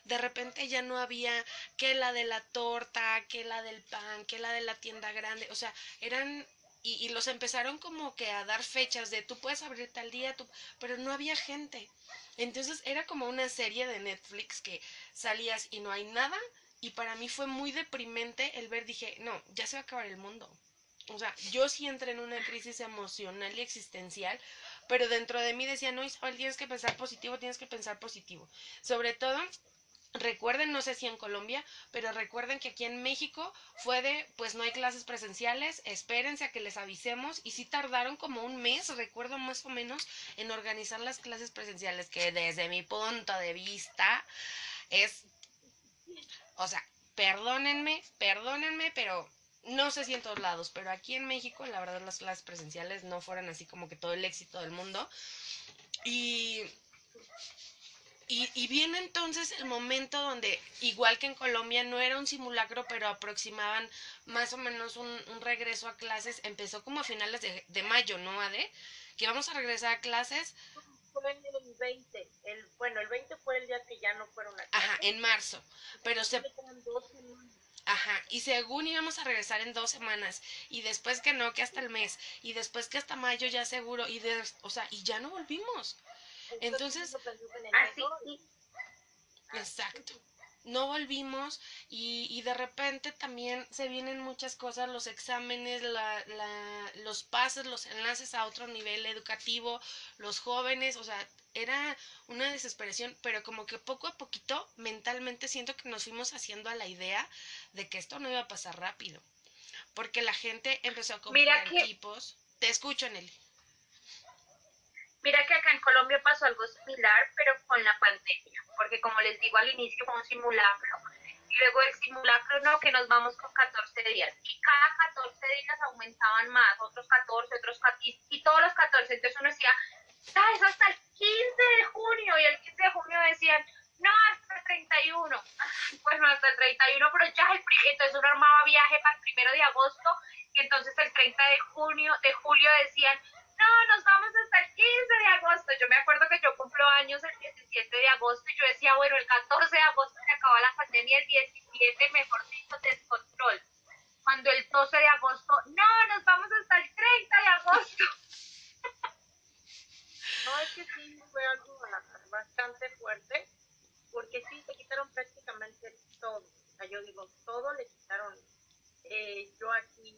de repente ya no había que la de la torta, que la del pan, que la de la tienda grande, o sea, eran y, y, los empezaron como que a dar fechas de tú puedes abrir tal día, tú, pero no había gente. Entonces era como una serie de Netflix que salías y no hay nada. Y para mí fue muy deprimente el ver, dije, no, ya se va a acabar el mundo. O sea, yo sí entré en una crisis emocional y existencial, pero dentro de mí decía, no, Isabel, tienes que pensar positivo, tienes que pensar positivo. Sobre todo Recuerden, no sé si en Colombia, pero recuerden que aquí en México fue de, pues no hay clases presenciales, espérense a que les avisemos y sí tardaron como un mes, recuerdo más o menos, en organizar las clases presenciales, que desde mi punto de vista es, o sea, perdónenme, perdónenme, pero no sé si en todos lados, pero aquí en México la verdad las clases presenciales no fueron así como que todo el éxito del mundo. Y y, viene entonces el momento donde, igual que en Colombia, no era un simulacro, pero aproximaban más o menos un, regreso a clases. Empezó como a finales de, mayo, ¿no, Ade? Que vamos a regresar a clases. Fue el 20. El, bueno, el 20 fue el día que ya no fueron a clases. Ajá, en marzo. Pero se... Ajá, y según íbamos a regresar en dos semanas, y después que no, que hasta el mes, y después que hasta mayo ya seguro, y de, o sea, y ya no volvimos. Entonces, así, exacto. No volvimos y, y, de repente también se vienen muchas cosas, los exámenes, la, la, los pases, los enlaces a otro nivel educativo, los jóvenes, o sea, era una desesperación, pero como que poco a poquito mentalmente siento que nos fuimos haciendo a la idea de que esto no iba a pasar rápido, porque la gente empezó a comprar equipos. Te escucho, Nelly. Mira que acá en Colombia pasó algo similar, pero con la pandemia, porque como les digo al inicio fue un simulacro, y luego el simulacro no, que nos vamos con 14 días, y cada 14 días aumentaban más, otros 14, otros 14, y todos los 14, entonces uno decía, ah, es hasta el 15 de junio, y el 15 de junio decían, no, hasta el 31, pues no, hasta el 31, pero ya el entonces uno armaba viaje para el primero de agosto, y entonces el 30 de junio, de julio decían, no, nos vamos hasta el 15 de agosto. Yo me acuerdo que yo cumplo años el 17 de agosto y yo decía, bueno, el 14 de agosto se acaba la pandemia, el 17, mejor dicho, descontrol. Cuando el 12 de agosto, no, nos vamos hasta el 30 de agosto. No, es que sí fue algo bastante fuerte, porque sí, se quitaron prácticamente todo. O sea, yo digo, todo le quitaron. Eh, yo aquí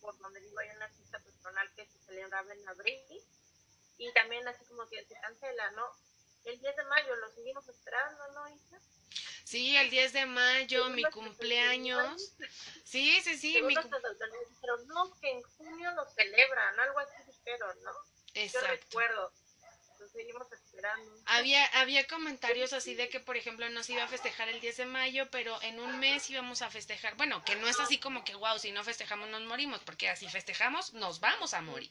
por donde vivo hay una fiesta personal que se celebraba en abril y también así como que se cancela, ¿no? El 10 de mayo lo seguimos esperando, ¿no, Isa? Sí, el 10 de mayo, mi cumpleaños. Sí, sí, sí. Mi pero no, que en junio lo celebran, algo así dijeron, ¿no? Exacto. Yo recuerdo. Seguimos esperando. Había, había comentarios así de que, por ejemplo, no se iba a festejar el 10 de mayo, pero en un mes íbamos a festejar. Bueno, que no es así como que, wow, si no festejamos nos morimos, porque así festejamos, nos vamos a morir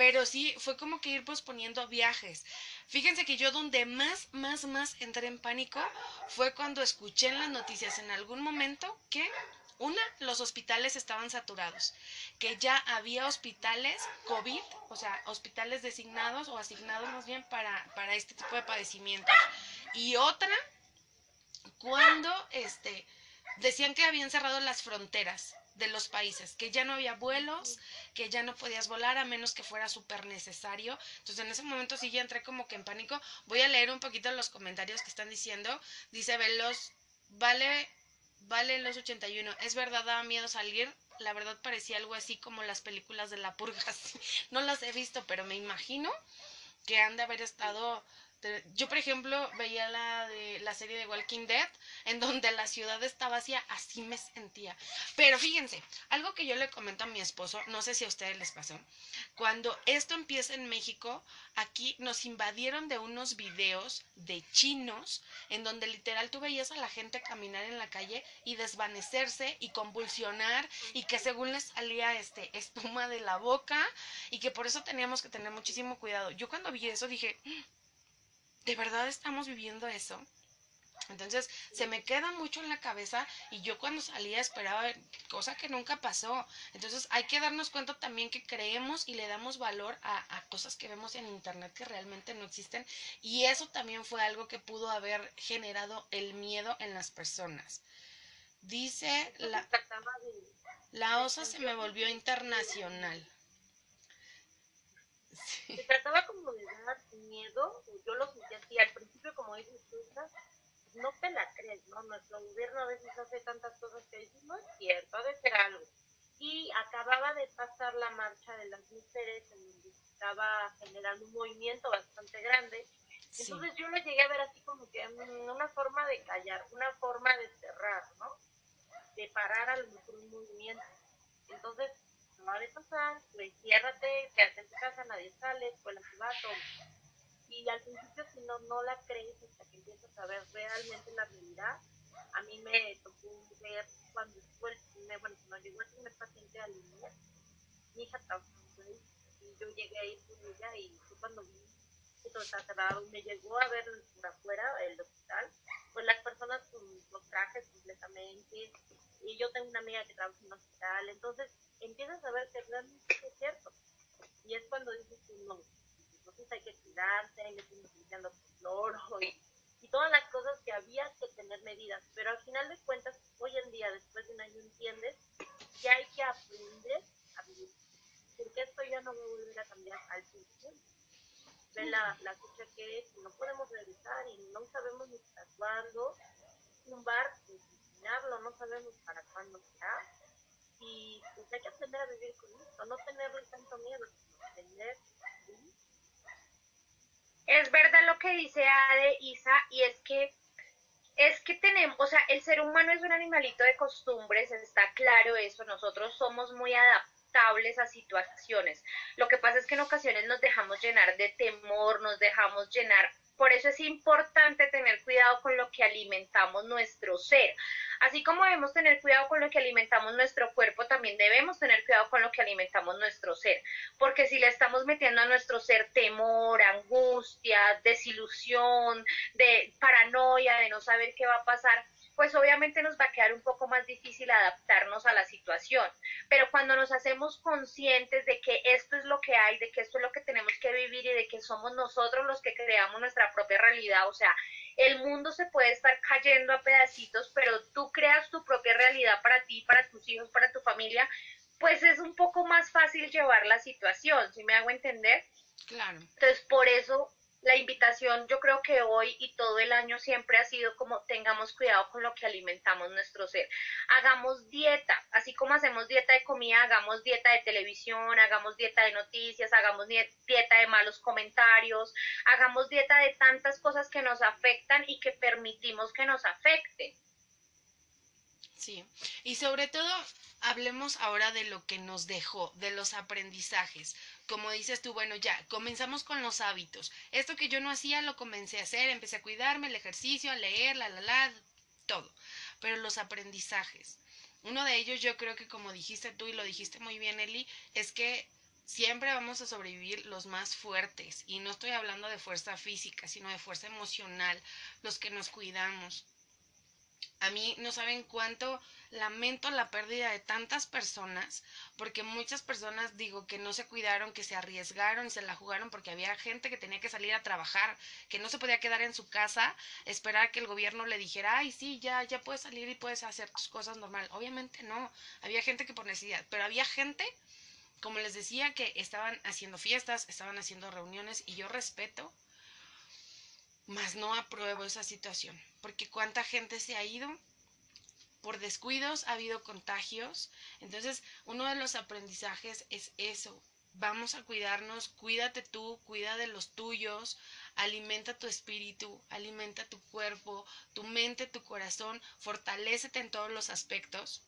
pero sí fue como que ir posponiendo viajes. Fíjense que yo donde más, más, más entré en pánico fue cuando escuché en las noticias en algún momento que, una, los hospitales estaban saturados, que ya había hospitales COVID, o sea, hospitales designados o asignados más bien para, para este tipo de padecimientos. Y otra, cuando este, decían que habían cerrado las fronteras de los países, que ya no había vuelos, que ya no podías volar a menos que fuera súper necesario. Entonces en ese momento sí ya entré como que en pánico. Voy a leer un poquito los comentarios que están diciendo. Dice Velos, vale, vale los 81. Es verdad, daba miedo salir. La verdad parecía algo así como las películas de la purga. no las he visto, pero me imagino que han de haber estado yo, por ejemplo, veía la, de, la serie de Walking Dead, en donde la ciudad estaba vacía, así me sentía. Pero fíjense, algo que yo le comento a mi esposo, no sé si a ustedes les pasó, cuando esto empieza en México, aquí nos invadieron de unos videos de chinos, en donde literal tú veías a la gente caminar en la calle y desvanecerse y convulsionar, y que según les salía este espuma de la boca, y que por eso teníamos que tener muchísimo cuidado. Yo cuando vi eso dije, ¿de verdad estamos viviendo eso? Entonces se me queda mucho en la cabeza y yo cuando salía esperaba cosa que nunca pasó. Entonces hay que darnos cuenta también que creemos y le damos valor a, cosas que vemos en internet que realmente no existen y eso también fue algo que pudo haber generado el miedo en las personas. Dice la, la OSA se me volvió internacional. Se trataba como de dar miedo, yo lo sentía así, al principio como dices tú, no te la crees, ¿no? Nuestro gobierno a veces hace tantas cosas que dices, no es cierto, ha de ser algo. Y acababa de pasar la marcha de las mujeres en donde estaba generando un movimiento bastante grande. Entonces yo lo llegué a ver así como que una forma de callar, una forma de cerrar, ¿no? De parar a lo mejor un movimiento. Entonces no de pasar, pues ciérrate, quédate en tu casa, nadie sale, la ciudad, todo. Y al principio si no, no la crees hasta que empiezas a ver realmente la realidad. A mí me tocó ver cuando fue el bueno, cuando llegó el primer paciente a línea, mi hija trabajando ahí, y yo llegué a ir con ella y fue cuando vi que todo está cerrado, me llegó a ver por afuera el hospital, pues las personas con los trajes completamente, y yo tengo una amiga que trabaja en un hospital, entonces empiezas a ver que realmente es cierto. Y es cuando dices que no, entonces hay que cuidarse, hay que utilizando cloro y, y todas las cosas que había que tener medidas. Pero al final de cuentas, hoy en día, después de un año, entiendes que hay que aprender a vivir. Porque esto ya no va a volver a cambiar al principio. Ve la, la fecha que es, no podemos regresar y no sabemos ni para cuándo. Un bar, enseñarlo, no sabemos para cuándo será y pues hay que aprender a vivir con esto, no tenerle tanto miedo, aprender. Es verdad lo que dice Ade, Isa, y es que es que tenemos, o sea, el ser humano es un animalito de costumbres, está claro eso, nosotros somos muy adaptables a situaciones. Lo que pasa es que en ocasiones nos dejamos llenar de temor, nos dejamos llenar por eso es importante tener cuidado con lo que alimentamos nuestro ser. Así como debemos tener cuidado con lo que alimentamos nuestro cuerpo, también debemos tener cuidado con lo que alimentamos nuestro ser. Porque si le estamos metiendo a nuestro ser temor, angustia, desilusión, de paranoia, de no saber qué va a pasar, pues obviamente nos va a quedar un poco más difícil adaptarnos a la situación. Pero cuando nos hacemos conscientes de que esto es lo que hay, de que esto es lo que tenemos que vivir y de que somos nosotros los que creamos nuestra propia realidad, o sea, el mundo se puede estar cayendo a pedacitos, pero tú creas tu propia realidad para ti, para tus hijos, para tu familia, pues es un poco más fácil llevar la situación, si me hago entender? Claro. Entonces, por eso la invitación yo creo que hoy y todo el año siempre ha sido como tengamos cuidado con lo que alimentamos nuestro ser. Hagamos dieta, así como hacemos dieta de comida, hagamos dieta de televisión, hagamos dieta de noticias, hagamos dieta de malos comentarios, hagamos dieta de tantas cosas que nos afectan y que permitimos que nos afecten. Sí, y sobre todo hablemos ahora de lo que nos dejó, de los aprendizajes. Como dices tú, bueno, ya, comenzamos con los hábitos. Esto que yo no hacía lo comencé a hacer, empecé a cuidarme, el ejercicio, a leer, la, la, la, todo. Pero los aprendizajes. Uno de ellos yo creo que como dijiste tú y lo dijiste muy bien, Eli, es que siempre vamos a sobrevivir los más fuertes. Y no estoy hablando de fuerza física, sino de fuerza emocional, los que nos cuidamos, a mí no saben cuánto lamento la pérdida de tantas personas, porque muchas personas digo que no se cuidaron, que se arriesgaron se la jugaron porque había gente que tenía que salir a trabajar, que no se podía quedar en su casa, esperar que el gobierno le dijera, ay, sí, ya, ya puedes salir y puedes hacer tus cosas normal. Obviamente no, había gente que por necesidad, pero había gente, como les decía, que estaban haciendo fiestas, estaban haciendo reuniones y yo respeto mas no apruebo esa situación, porque cuánta gente se ha ido por descuidos, ha habido contagios, entonces uno de los aprendizajes es eso, vamos a cuidarnos, cuídate tú, cuida de los tuyos, alimenta tu espíritu, alimenta tu cuerpo, tu mente, tu corazón, fortalécete en todos los aspectos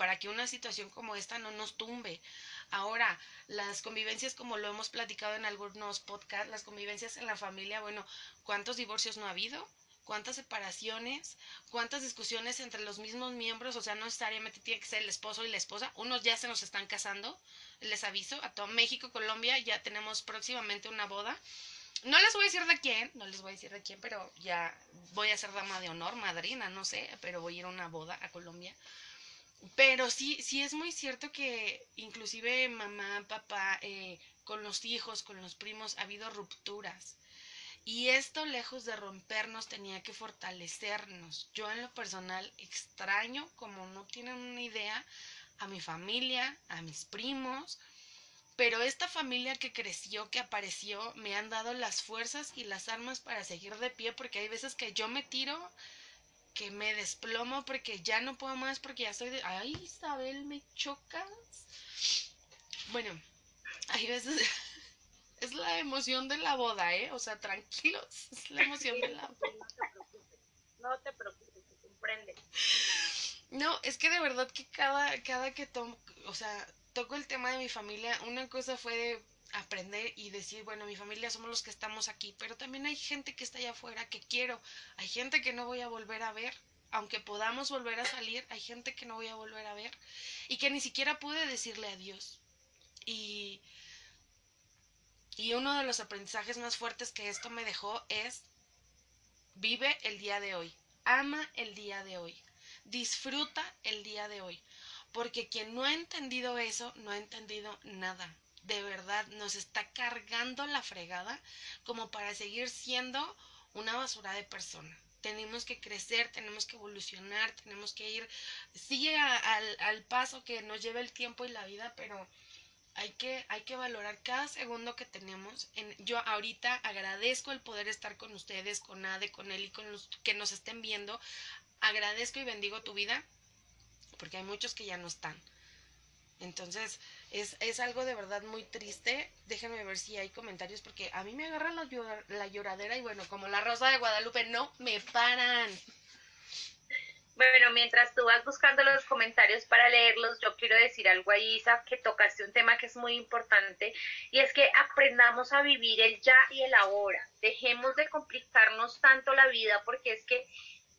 para que una situación como esta no nos tumbe. Ahora, las convivencias, como lo hemos platicado en algunos podcasts, las convivencias en la familia, bueno, ¿cuántos divorcios no ha habido? ¿Cuántas separaciones? ¿Cuántas discusiones entre los mismos miembros? O sea, no necesariamente tiene que ser el esposo y la esposa. Unos ya se nos están casando. Les aviso, a todo México, Colombia, ya tenemos próximamente una boda. No les voy a decir de quién, no les voy a decir de quién, pero ya voy a ser dama de honor, madrina, no sé, pero voy a ir a una boda a Colombia. Pero sí, sí es muy cierto que inclusive mamá, papá, eh, con los hijos, con los primos, ha habido rupturas. Y esto, lejos de rompernos, tenía que fortalecernos. Yo en lo personal extraño, como no tienen una idea, a mi familia, a mis primos. Pero esta familia que creció, que apareció, me han dado las fuerzas y las armas para seguir de pie, porque hay veces que yo me tiro que me desplomo porque ya no puedo más porque ya estoy de... Ay, Isabel, me chocas. Bueno, hay veces... Es la emoción de la boda, ¿eh? O sea, tranquilos, es la emoción de la boda. No te preocupes, se comprende. No, es que de verdad que cada, cada que tomo, o sea, toco el tema de mi familia, una cosa fue de aprender y decir, bueno, mi familia somos los que estamos aquí, pero también hay gente que está allá afuera que quiero, hay gente que no voy a volver a ver, aunque podamos volver a salir, hay gente que no voy a volver a ver y que ni siquiera pude decirle adiós. Y, y uno de los aprendizajes más fuertes que esto me dejó es, vive el día de hoy, ama el día de hoy, disfruta el día de hoy, porque quien no ha entendido eso, no ha entendido nada de verdad nos está cargando la fregada como para seguir siendo una basura de persona. Tenemos que crecer, tenemos que evolucionar, tenemos que ir, sigue al, al paso que nos lleva el tiempo y la vida, pero hay que, hay que valorar cada segundo que tenemos. En, yo ahorita agradezco el poder estar con ustedes, con Ade, con él y con los que nos estén viendo. Agradezco y bendigo tu vida, porque hay muchos que ya no están. Entonces, es, es, algo de verdad muy triste. Déjenme ver si hay comentarios porque a mí me agarran la, la lloradera y bueno, como la Rosa de Guadalupe, no me paran. Bueno, mientras tú vas buscando los comentarios para leerlos, yo quiero decir algo ahí, Isa, que tocaste un tema que es muy importante y es que aprendamos a vivir el ya y el ahora. Dejemos de complicarnos tanto la vida porque es que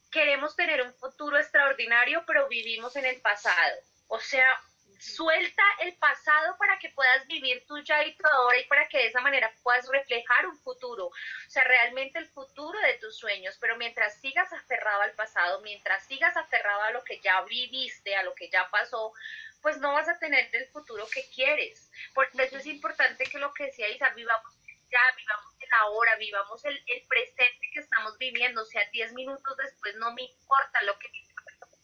queremos tener un futuro extraordinario, pero vivimos en el pasado. O sea, suelta el pasado para que puedas vivir tu ya y tu ahora y para que de esa manera puedas reflejar un futuro, o sea, realmente el futuro de tus sueños, pero mientras sigas aferrado al pasado, mientras sigas aferrado a lo que ya viviste, a lo que ya pasó, pues no vas a tener el futuro que quieres. Por eso es importante que lo que decía Isa, vivamos ya, vivamos el ahora, vivamos el, el presente que estamos viviendo, o sea, 10 minutos después no me importa lo que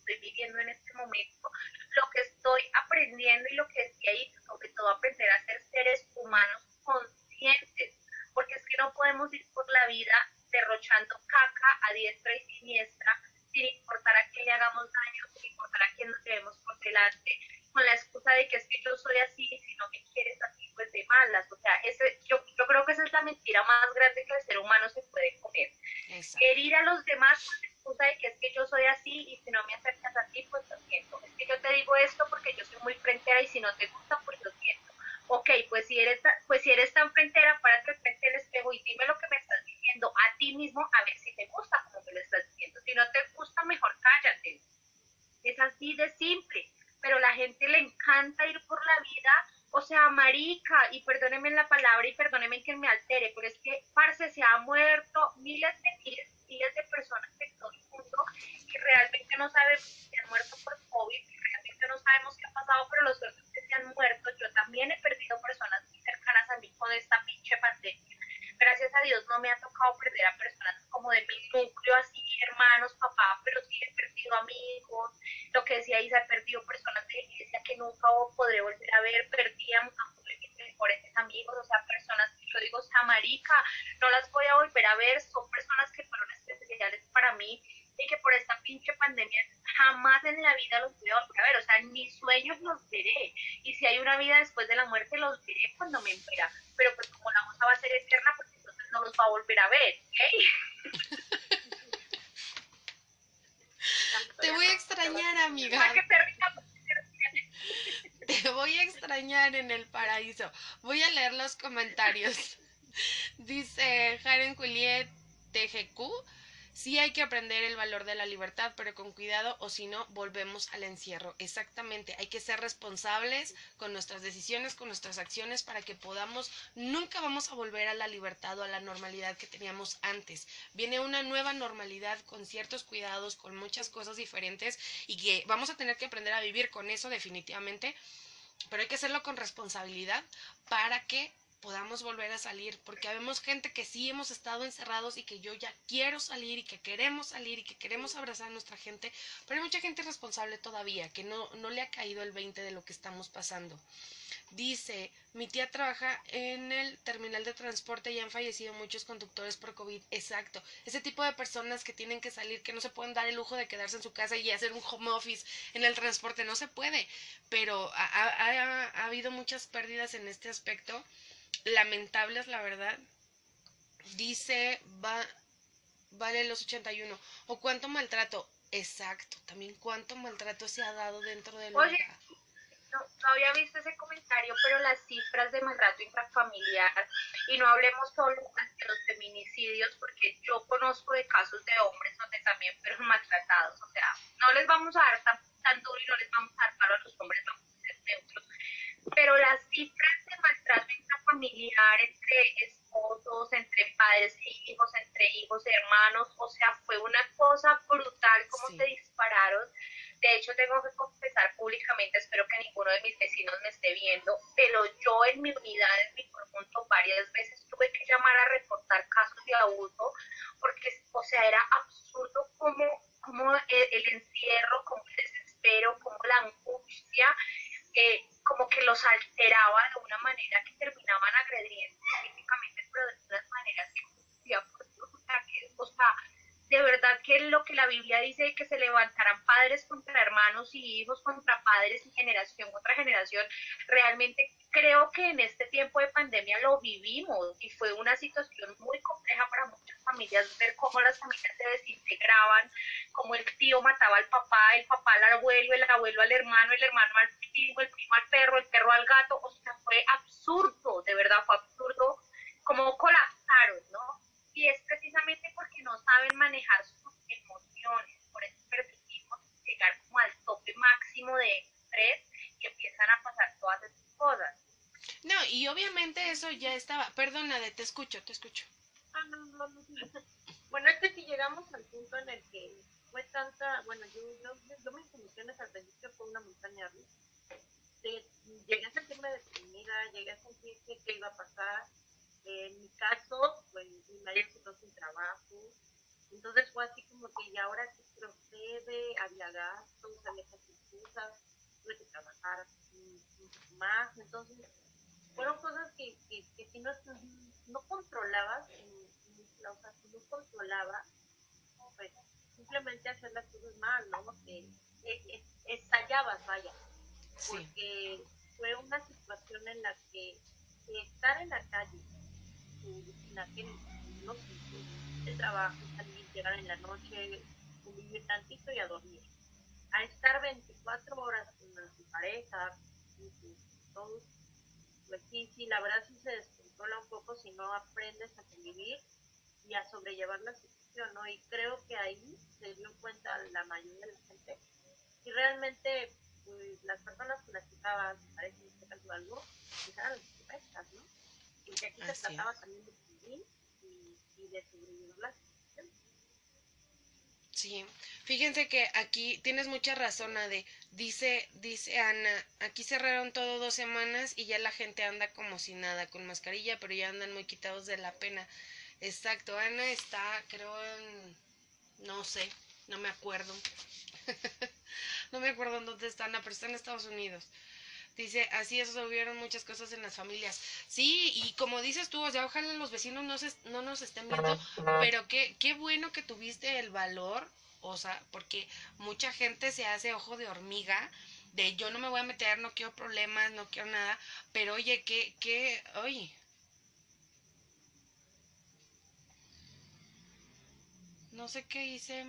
estoy viviendo en este momento, lo que estoy aprendiendo y lo que decía ahí, sobre todo aprender a ser seres humanos conscientes, porque es que no podemos ir por la vida derrochando caca a diestra y siniestra, sin importar a quién le hagamos daño, sin importar a quién nos llevemos por delante, con la excusa de que es que yo soy así y si no me quieres así, pues de malas. O sea, ese, yo, yo creo que esa es la mentira más grande que el ser humano se puede comer. Exacto. Herir a los demás excusa de que es que yo soy así y si no me aceptas así, pues lo siento. Es que yo te digo esto porque yo soy muy frentera y si no te gusta, pues lo siento. Ok, pues si eres, pues si eres tan frentera, párate frente al espejo y dime lo que me estás diciendo a ti mismo a ver si te gusta como me lo estás diciendo. Si no te gusta, mejor cállate. Es así de simple pero la gente le encanta ir por la vida, o sea, marica, y perdónenme la palabra y perdónenme que me altere, pero es que, parce, se ha muerto miles de miles, miles de personas de todo el mundo y realmente no sabemos si han muerto por COVID, realmente no sabemos qué ha pasado, pero los otros que se han muerto, yo también he perdido personas muy cercanas a mí con esta pinche pandemia. Gracias a Dios no me ha tocado perder a personas como de mi núcleo, así, hermanos, papá, pero sí he perdido amigos, lo que decía Isa, he perdido personas de iglesia que nunca podré volver a ver, perdí a mis mejores amigos, o sea, personas que yo digo, Samarica, no las voy a volver a ver, son personas que fueron especiales para mí y que por esta pinche pandemia jamás en la vida los voy a volver a ver, o sea, en mis sueños los veré, vida después de la muerte los veré cuando me muera, pero pues como la cosa va a ser eterna, pues entonces no los va a volver a ver, ¿ok? Te voy a extrañar, amiga. Te voy a extrañar en el paraíso. Voy a leer los comentarios. Dice Jaren Juliet. Sí hay que aprender el valor de la libertad, pero con cuidado o si no, volvemos al encierro. Exactamente, hay que ser responsables con nuestras decisiones, con nuestras acciones, para que podamos, nunca vamos a volver a la libertad o a la normalidad que teníamos antes. Viene una nueva normalidad con ciertos cuidados, con muchas cosas diferentes y que vamos a tener que aprender a vivir con eso definitivamente, pero hay que hacerlo con responsabilidad para que podamos volver a salir, porque vemos gente que sí hemos estado encerrados y que yo ya quiero salir y que queremos salir y que queremos abrazar a nuestra gente, pero hay mucha gente responsable todavía, que no, no le ha caído el 20 de lo que estamos pasando. Dice, mi tía trabaja en el terminal de transporte y han fallecido muchos conductores por COVID. Exacto. Ese tipo de personas que tienen que salir, que no se pueden dar el lujo de quedarse en su casa y hacer un home office en el transporte, no se puede. Pero ha, ha, ha habido muchas pérdidas en este aspecto lamentables, la verdad. Dice, va, vale los 81. ¿O cuánto maltrato? Exacto, también cuánto maltrato se ha dado dentro del Oye, no, no, había visto ese comentario, pero las cifras de maltrato intrafamiliar, y no hablemos solo de los feminicidios, porque yo conozco de casos de hombres donde también fueron maltratados. O sea, no les vamos a dar tan, tan duro y no les vamos a dar palo a los hombres, vamos a ser neutros. Pero las cifras de maltrato familiar entre esposos, entre padres e hijos, entre hijos y hermanos, o sea, fue una cosa brutal como se dispararon. De hecho, tengo que confesar públicamente, espero que ninguno de mis vecinos me esté viendo, pero yo en mi unidad, en mi conjunto, varias veces tuve que llamar a reportar casos de abuso, porque, o sea, era absurdo como, como el, el encierro, como el desespero, como la angustia, eh, como que los alteraba de una manera que terminaban agrediendo físicamente, pero de unas maneras que, o sea, de verdad que lo que la Biblia dice que se levantarán padres contra hermanos y hijos contra padres y generación contra generación, realmente creo que en este tiempo de pandemia lo vivimos y fue una situación muy compleja para muchas familias ver cómo las familias se desintegraban, cómo el tío mataba al papá, el papá al abuelo, el abuelo al hermano, el hermano al primo, el primo al perro, el perro al gato, o sea, fue absurdo, de verdad fue absurdo cómo colapsaron, ¿no? Y es precisamente porque no saben manejar sus emociones, por eso permitimos llegar como al tope máximo de estrés y empiezan a pasar todas esas cosas. No, y obviamente eso ya estaba. Perdónate, te escucho, te escucho. Ah, no, no, no. Bueno, es que si llegamos al punto en el que fue tanta, bueno, yo, yo, yo mis emociones al principio fue una montaña rusa. Llegué a sentirme deprimida, llegué a sentir que qué iba a pasar. En mi caso, pues mi marido se quedó sin trabajo. Entonces fue así como que, ¿y ahora qué procede? Había gastos, había cosas, tuve que trabajar más. Entonces, fueron cosas que, que, que si no, no controlabas, o sea, si no controlaba, pues simplemente hacer las cosas mal, ¿no? Que, estallabas, vaya. porque fue una situación en la que estar en la calle, en aquel no el trabajo, salir, llegar en la noche, vivir tantito y a dormir. A estar 24 horas con su pareja, con todos, pues sí, sí, la verdad sí se descontrola un poco si no aprendes a convivir y a sobrellevar la situación, ¿no? Y creo que ahí se dio cuenta la mayoría de la gente y realmente pues, las personas que las estaban, parece que este caso algo, pues las correctas, ¿no? Porque aquí se trataba también de vivir y, de. Sí, fíjense que aquí tienes mucha razón, Ade. Dice, dice Ana, aquí cerraron todo dos semanas y ya la gente anda como si nada, con mascarilla, pero ya andan muy quitados de la pena. Exacto, Ana está, creo, en, no sé, no me acuerdo. no me acuerdo en dónde está Ana, pero está en Estados Unidos. Dice, así es, hubieron muchas cosas en las familias. Sí, y como dices tú, o sea, ojalá los vecinos no, se, no nos estén viendo, pero qué, qué bueno que tuviste el valor, o sea, porque mucha gente se hace ojo de hormiga, de yo no me voy a meter, no quiero problemas, no quiero nada, pero oye, qué, qué, oye. No sé qué hice.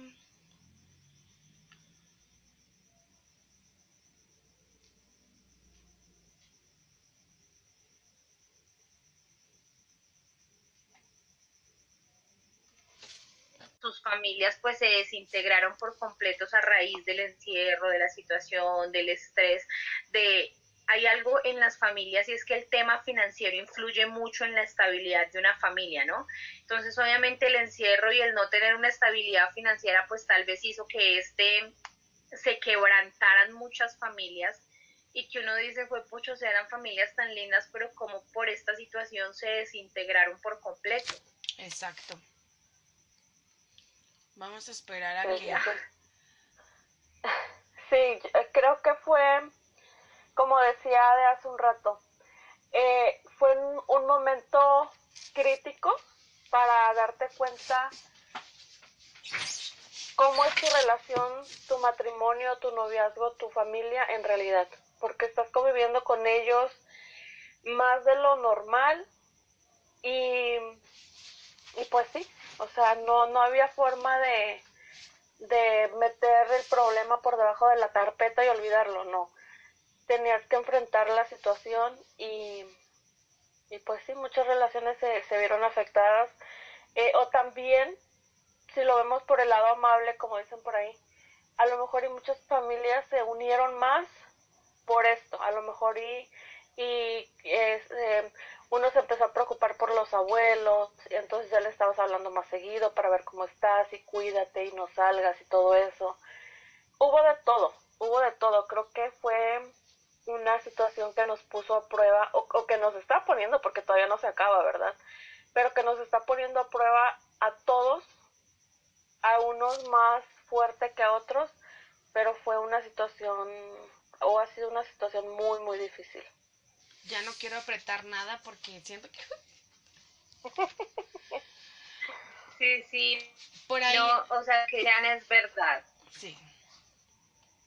Sus familias pues se desintegraron por completos a raíz del encierro, de la situación, del estrés, de hay algo en las familias y es que el tema financiero influye mucho en la estabilidad de una familia, ¿no? Entonces, obviamente el encierro y el no tener una estabilidad financiera, pues tal vez hizo que este se quebrantaran muchas familias y que uno dice fue puchos eran familias tan lindas, pero como por esta situación se desintegraron por completo. Exacto. Vamos a esperar a que... Sí, creo que fue, como decía de hace un rato, eh, fue un, un momento crítico para darte cuenta cómo es tu relación, tu matrimonio, tu noviazgo, tu familia en realidad, porque estás conviviendo con ellos más de lo normal y, y pues sí, o sea, no, no había forma de, de meter el problema por debajo de la carpeta y olvidarlo, no. Tenías que enfrentar la situación y, y pues sí, muchas relaciones se, se vieron afectadas. Eh, o también, si lo vemos por el lado amable, como dicen por ahí, a lo mejor y muchas familias se unieron más por esto, a lo mejor y, y eh, uno se empezó a preocupar por los abuelos, y entonces ya le estabas hablando más seguido para ver cómo estás y cuídate y no salgas y todo eso. Hubo de todo, hubo de todo. Creo que fue una situación que nos puso a prueba, o, o, que nos está poniendo, porque todavía no se acaba, ¿verdad? Pero que nos está poniendo a prueba a todos, a unos más fuerte que a otros, pero fue una situación, o ha sido una situación muy, muy difícil ya no quiero apretar nada porque siento que... sí, sí. Por ahí... No, o sea, que ya no es verdad. Sí.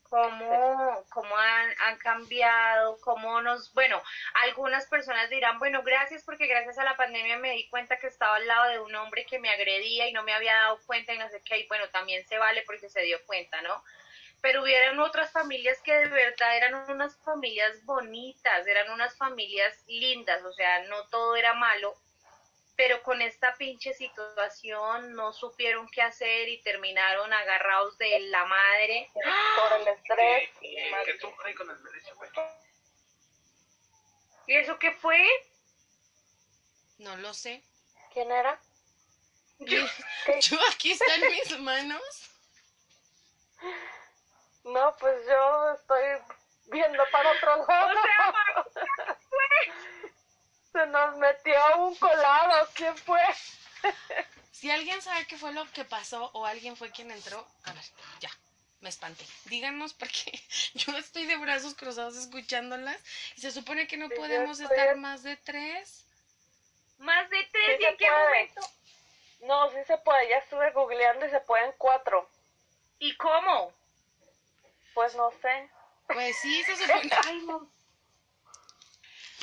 Cómo, cómo han, han, cambiado, cómo nos... Bueno, algunas personas dirán, bueno, gracias porque gracias a la pandemia me di cuenta que estaba al lado de un hombre que me agredía y no me había dado cuenta y no sé qué, y bueno, también se vale porque se dio cuenta, ¿no? Pero hubieran otras familias que de verdad eran unas familias bonitas, eran unas familias lindas, o sea, no todo era malo, pero con esta pinche situación no supieron qué hacer y terminaron agarrados de la madre por el estrés. ¿Y eso qué fue? No lo sé. ¿Quién era? Yo, yo aquí está en mis manos. No, pues yo estoy viendo para otro lado. O sea, Se nos metió un colado. ¿Quién fue? Si alguien sabe qué fue lo que pasó o alguien fue quien entró, a ver, ya, me espanté. Díganos porque yo estoy de brazos cruzados escuchándolas y se supone que no Sí, podemos estoy- estar más de tres. Más de tres, Sí ¿y en qué puede. momento? No, sí se puede. Ya estuve googleando y se pueden cuatro. ¿Y cómo? Pues no sé. Pues sí, se supone. Ay, no.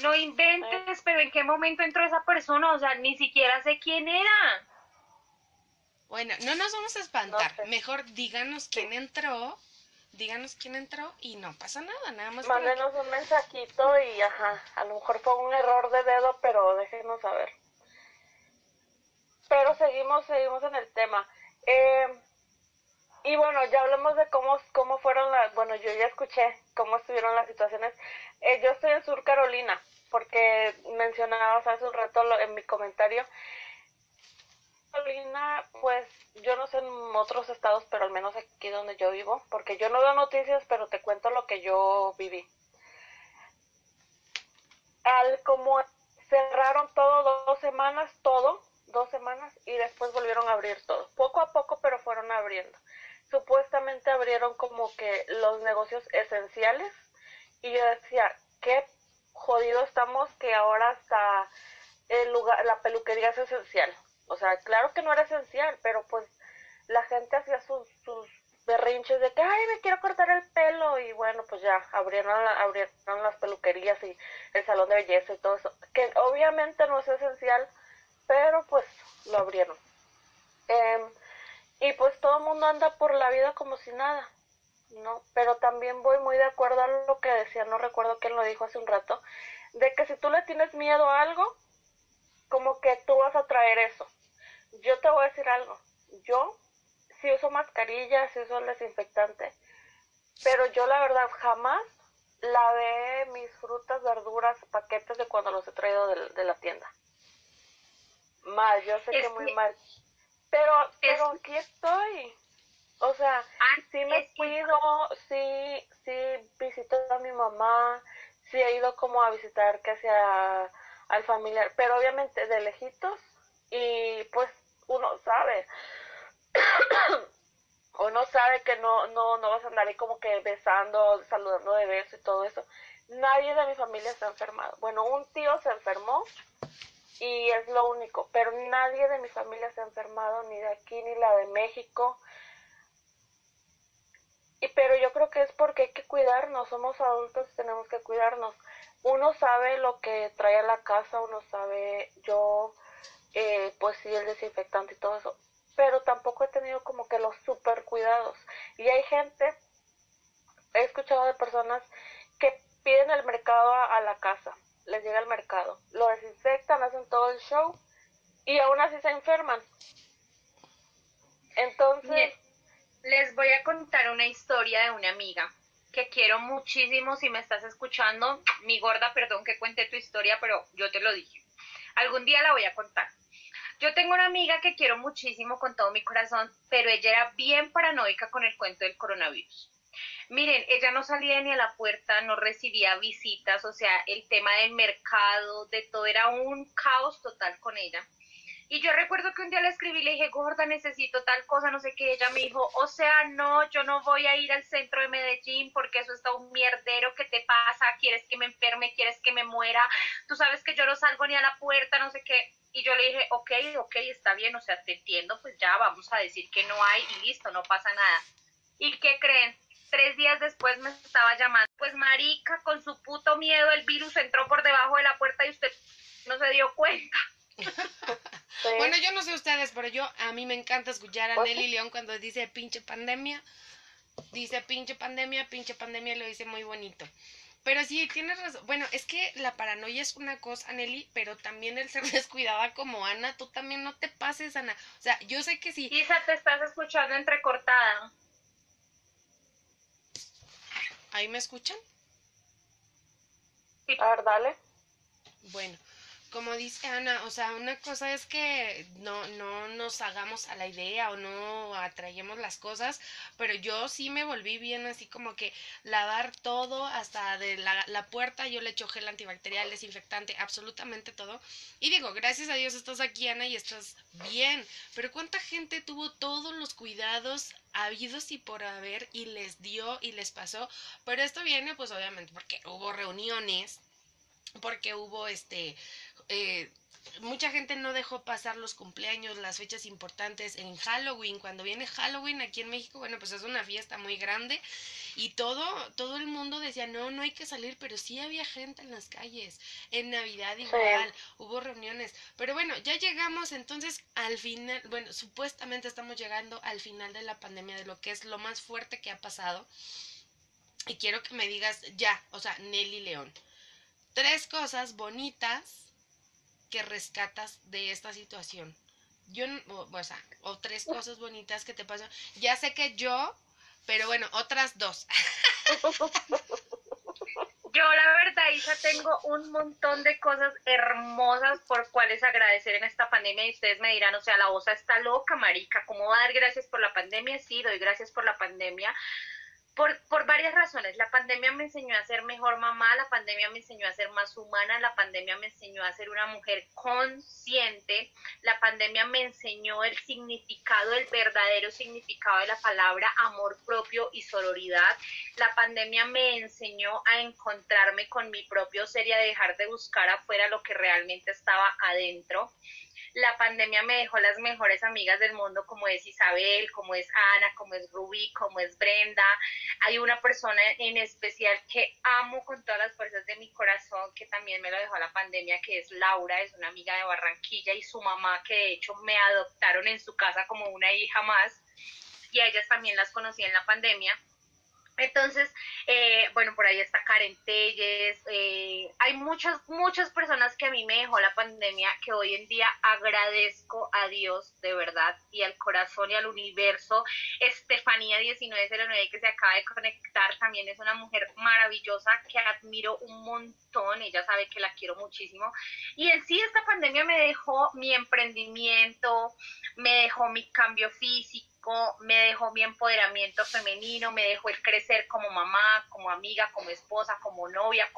No inventes, pero ¿en qué momento entró esa persona? O sea, ni siquiera sé quién era. Bueno, no nos vamos a espantar. Mejor díganos quién entró, díganos quién entró y no pasa nada, nada más. que- Mándenos un mensajito y ajá, a lo mejor fue un error de dedo, pero déjenos saber. Pero seguimos, seguimos en el tema. Eh, y bueno, ya hablamos de cómo, cómo fueron las, bueno, yo ya escuché cómo estuvieron las situaciones. Eh, yo estoy en Sur Carolina, porque mencionabas hace un rato lo- en mi comentario. Carolina, pues yo no sé en otros estados, pero al menos aquí donde yo vivo, porque yo no veo noticias, pero te cuento lo que yo viví. Al como cerraron todo dos semanas, todo, dos semanas, y después volvieron a abrir todo. Poco a poco, pero fueron abriendo. Supuestamente abrieron como que los negocios esenciales, y yo decía, qué jodido estamos que ahora hasta el lugar, la peluquería es esencial. O sea, claro que no era esencial, pero pues la gente hacía sus, sus berrinches de que, ay, me quiero cortar el pelo. Y bueno, pues ya abrieron, abrieron las peluquerías y el salón de belleza y todo eso. Que obviamente no es esencial, pero pues lo abrieron. Em, y pues todo el mundo anda por la vida como si nada, ¿no? Pero también voy muy de acuerdo a lo que decía, no recuerdo quién lo dijo hace un rato, de que si tú le tienes miedo a algo, como que tú vas a traer eso. Yo te voy a decir algo, yo sí uso mascarilla, sí uso el desinfectante, pero yo la verdad jamás lavé mis frutas, verduras, paquetes de cuando los he traído de, de la tienda. Mal, yo sé Es que muy que- mal. Pero, es- pero aquí estoy. O sea, sí me es cuido, sí, sí visito a mi mamá, sí he ido como a visitar que sea al familiar, pero obviamente de lejitos y pues uno sabe, uno sabe que no, no, no vas a andar ahí como que besando, saludando de beso y todo eso. Nadie de mi familia se ha enfermado. Bueno, un tío se enfermó y es lo único, pero nadie de mi familia se ha enfermado, ni de aquí ni la de México. Y pero yo creo que es porque hay que cuidarnos, somos adultos y tenemos que cuidarnos. Uno sabe lo que trae a la casa, uno sabe, yo, eh, pues sí, el desinfectante y todo eso, pero tampoco he tenido como que los super cuidados. Y hay gente, he escuchado de personas que piden el mercado a, a la casa, les llega el mercado, lo desinfectan, hacen todo el show y aún así se enferman. Entonces, les voy a contar una historia de una amiga que quiero muchísimo. Si me estás escuchando, mi gorda, perdón que cuente tu historia, pero yo te lo dije. Algún día la voy a contar. Yo tengo una amiga que quiero muchísimo con todo mi corazón, pero ella era bien paranoica con el cuento del coronavirus. Miren, ella no salía ni a la puerta, no recibía visitas, o sea, el tema del mercado, de todo, era un caos total con ella. Y yo recuerdo que un día le escribí le dije, gorda, necesito tal cosa, no sé qué. Ella me dijo, o sea, no, yo no voy a ir al centro de Medellín porque eso está un mierdero. ¿Qué te pasa? ¿Quieres que me enferme? ¿Quieres que me muera? Tú sabes que yo no salgo ni a la puerta, no sé qué. Y yo le dije, ok, ok, está bien, o sea, te entiendo, pues ya vamos a decir que no hay y listo, no pasa nada. ¿Y qué creen? Tres días después me estaba llamando, pues marica, con su puto miedo el virus entró por debajo de la puerta y usted no se dio cuenta. Bueno, yo no sé ustedes, pero yo a mí me encanta escuchar a Pues Nelly León cuando dice pinche pandemia. Dice pinche pandemia, pinche pandemia, lo dice muy bonito. Pero sí, tienes razón. Bueno, es que la paranoia es una cosa, Nelly, pero también el ser descuidada como Ana, tú también no te pases, Ana. O sea, yo sé que sí. Isa, te estás escuchando entrecortada. ¿Ahí me escuchan? a ver, dale. Bueno, como dice Ana, o sea, una cosa es que no, no nos hagamos a la idea o no atraigamos las cosas, pero yo sí me volví bien así como que lavar todo hasta de la, la puerta, yo le echo gel antibacterial, desinfectante, absolutamente todo. Y digo, gracias a Dios estás aquí, Ana, y estás bien, pero ¿cuánta gente tuvo todos los cuidados habidos y por haber y les dio y les pasó? Pero esto viene pues obviamente porque hubo reuniones porque hubo este eh, mucha gente no dejó pasar los cumpleaños, las fechas importantes en Halloween. Cuando viene Halloween aquí en México, bueno, pues es una fiesta muy grande y todo, todo el mundo decía, no, no hay que salir, pero sí había gente en las calles, en Navidad igual, hubo reuniones, pero bueno, ya llegamos entonces al final, bueno, supuestamente estamos llegando al final de la pandemia, de lo que es lo más fuerte que ha pasado, y quiero que me digas ya, o sea, Nelly León, tres cosas bonitas que rescatas de esta situación. Yo, o, o sea, o tres cosas bonitas que te pasan. Ya sé que yo pero bueno, otras dos. Yo la verdad, Isa, tengo un montón de cosas hermosas por cuales agradecer en esta pandemia y ustedes me dirán, o sea, la voz está loca, marica, ¿cómo va a dar gracias por la pandemia? Sí, doy gracias por la pandemia, por, por varias razones. La pandemia me enseñó a ser mejor mamá, la pandemia me enseñó a ser más humana, la pandemia me enseñó a ser una mujer consciente, la pandemia me enseñó el significado, el verdadero significado de la palabra amor propio y sororidad. La pandemia me enseñó a encontrarme con mi propio ser y a dejar de buscar afuera lo que realmente estaba adentro la pandemia me dejó las mejores amigas del mundo, como es Isabel, como es Ana, como es Rubí, como es Brenda. Hay una persona en especial que amo con todas las fuerzas de mi corazón, que también me lo dejó la pandemia, que es Laura, es una amiga de Barranquilla y su mamá, que de hecho me adoptaron en su casa como una hija más. Y a ellas también las conocí en la pandemia. Entonces, eh, bueno, por ahí está Karen Telles, eh, hay muchas, muchas personas que a mí me dejó la pandemia que hoy en día agradezco a Dios de verdad y al corazón y al universo. Estefanía 1909 que se acaba de conectar también es una mujer maravillosa que admiro un montón, ella sabe que la quiero muchísimo. Y en sí esta pandemia me dejó mi emprendimiento, me dejó mi cambio físico me dejó mi empoderamiento femenino, me dejó el crecer como mamá, como amiga, como esposa, como novia,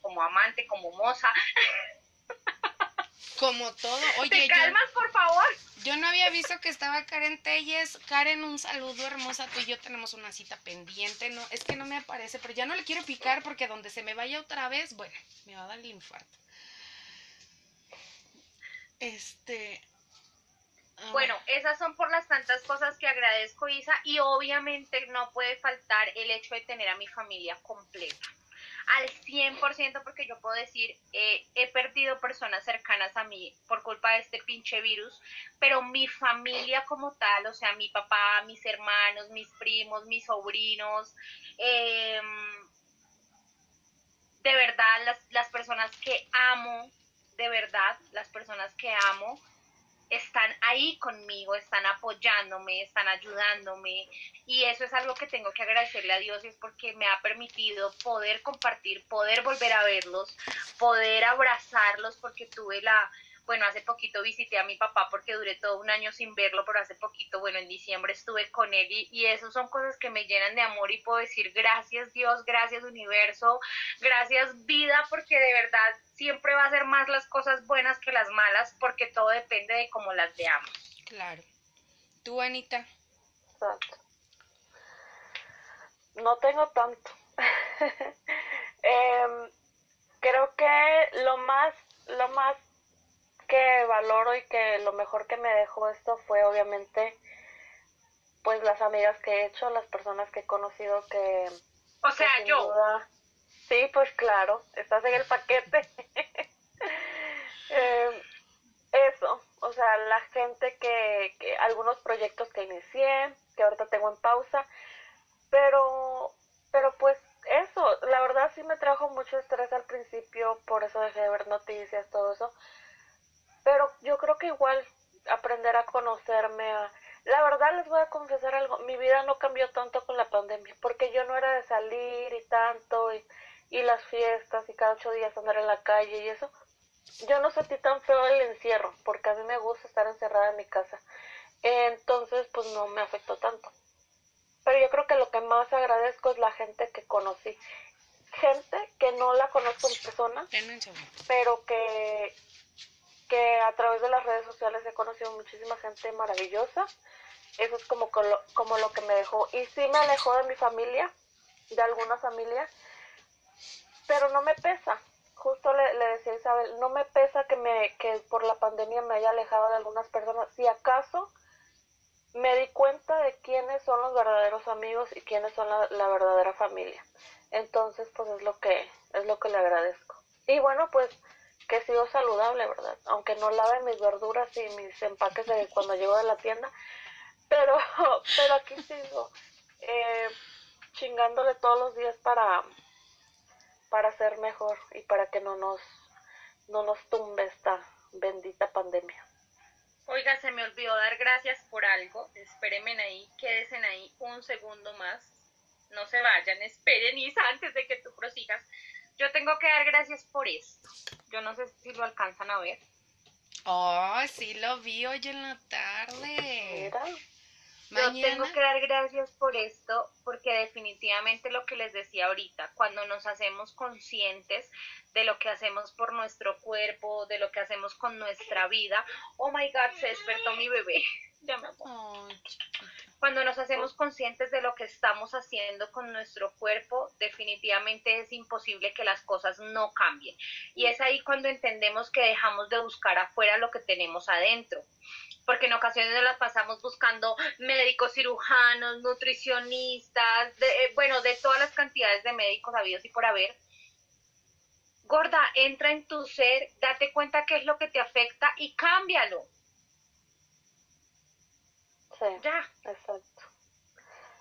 como, amante, como moza. Como todo. Oye, ¿Te calmas, por favor? Yo no había visto que estaba Karen Telles. Karen, un saludo hermosa. Tú y yo tenemos una cita pendiente. No, es que no me aparece, pero ya no le quiero picar porque donde se me vaya otra vez, bueno, me va a dar el infarto. Este, bueno, esas son por las tantas cosas que agradezco, Isa, y obviamente no puede faltar el hecho de tener a mi familia completa. Al 100% porque yo puedo decir, eh, he perdido personas cercanas a mí por culpa de este pinche virus, pero mi familia como tal, o sea, mi papá, mis hermanos, mis primos, mis sobrinos, em, de verdad, las, las personas que amo, de verdad, las personas que amo, están ahí conmigo, están apoyándome, están ayudándome. Y eso es algo que tengo que agradecerle a Dios y es porque me ha permitido poder compartir, poder volver a verlos, poder abrazarlos porque tuve la, bueno, hace poquito visité a mi papá porque duré todo un año sin verlo, pero hace poquito, bueno, en diciembre estuve con él y, y eso son cosas que me llenan de amor y puedo decir gracias Dios, gracias universo, gracias vida, porque de verdad siempre va a ser más las cosas buenas que las malas, porque todo depende de cómo las veamos. Claro. ¿Tú, Anita? No tengo tanto. Em, creo que lo más, lo más que valoro y que lo mejor que me dejó esto fue obviamente pues las amigas que he hecho, las personas que he conocido que... O sea, yo. Sí, pues claro, estás en el paquete. eh, eso, o sea, la gente que, que, algunos proyectos que inicié, que ahorita tengo en pausa, pero, pero pues eso, la verdad sí me trajo mucho estrés al principio, por eso dejé de ver noticias, todo eso, pero yo creo que igual aprender a conocerme, a... la verdad les voy a confesar algo, mi vida no cambió tanto con la pandemia, porque yo no era de salir y tanto, y, y las fiestas, y cada ocho días andar en la calle y eso. Yo no sentí tan feo el encierro, porque a mí me gusta estar encerrada en mi casa. Entonces, pues no me afectó tanto. Pero yo creo que lo que más agradezco es la gente que conocí. Gente que no la conozco en persona, pero que, que a través de las redes sociales he conocido muchísima gente maravillosa. Eso es como, como lo que me dejó. Y sí me alejó de mi familia, de alguna familia, pero no me pesa. Justo le, le, decía Isabel, no me pesa que, me, que por la pandemia me haya alejado de algunas personas. Si acaso me di cuenta de quiénes son los verdaderos amigos y quiénes son la, la verdadera familia. Entonces, pues es lo que es lo que le agradezco. Y bueno, pues que sigo saludable, ¿verdad? Aunque no lave mis verduras y mis empaques de cuando llego de la tienda, pero pero aquí sigo eh, chingándole todos los días para para ser mejor y para que no nos no nos tumbe esta bendita pandemia. Oiga, se me olvidó dar gracias por algo. Espérenme ahí, quédense ahí un segundo más. No se vayan, esperen, Isa, antes de que tú prosigas. Yo tengo que dar gracias por esto. Yo no sé si lo alcanzan a ver. Oh, sí lo vi hoy en la tarde. Yo tengo que dar gracias por esto, porque definitivamente lo que les decía ahorita, cuando nos hacemos conscientes de lo que hacemos por nuestro cuerpo, de lo que hacemos con nuestra vida, oh my God, se despertó mi bebé. Ya me cuando nos hacemos conscientes de lo que estamos haciendo con nuestro cuerpo, definitivamente es imposible que las cosas no cambien. Y es ahí cuando entendemos que dejamos de buscar afuera lo que tenemos adentro porque en ocasiones nos las pasamos buscando médicos, cirujanos, nutricionistas, de, eh, bueno, de todas las cantidades de médicos habidos y por haber. Gorda, entra en tu ser, date cuenta qué es lo que te afecta y cámbialo. Sí, ya. exacto.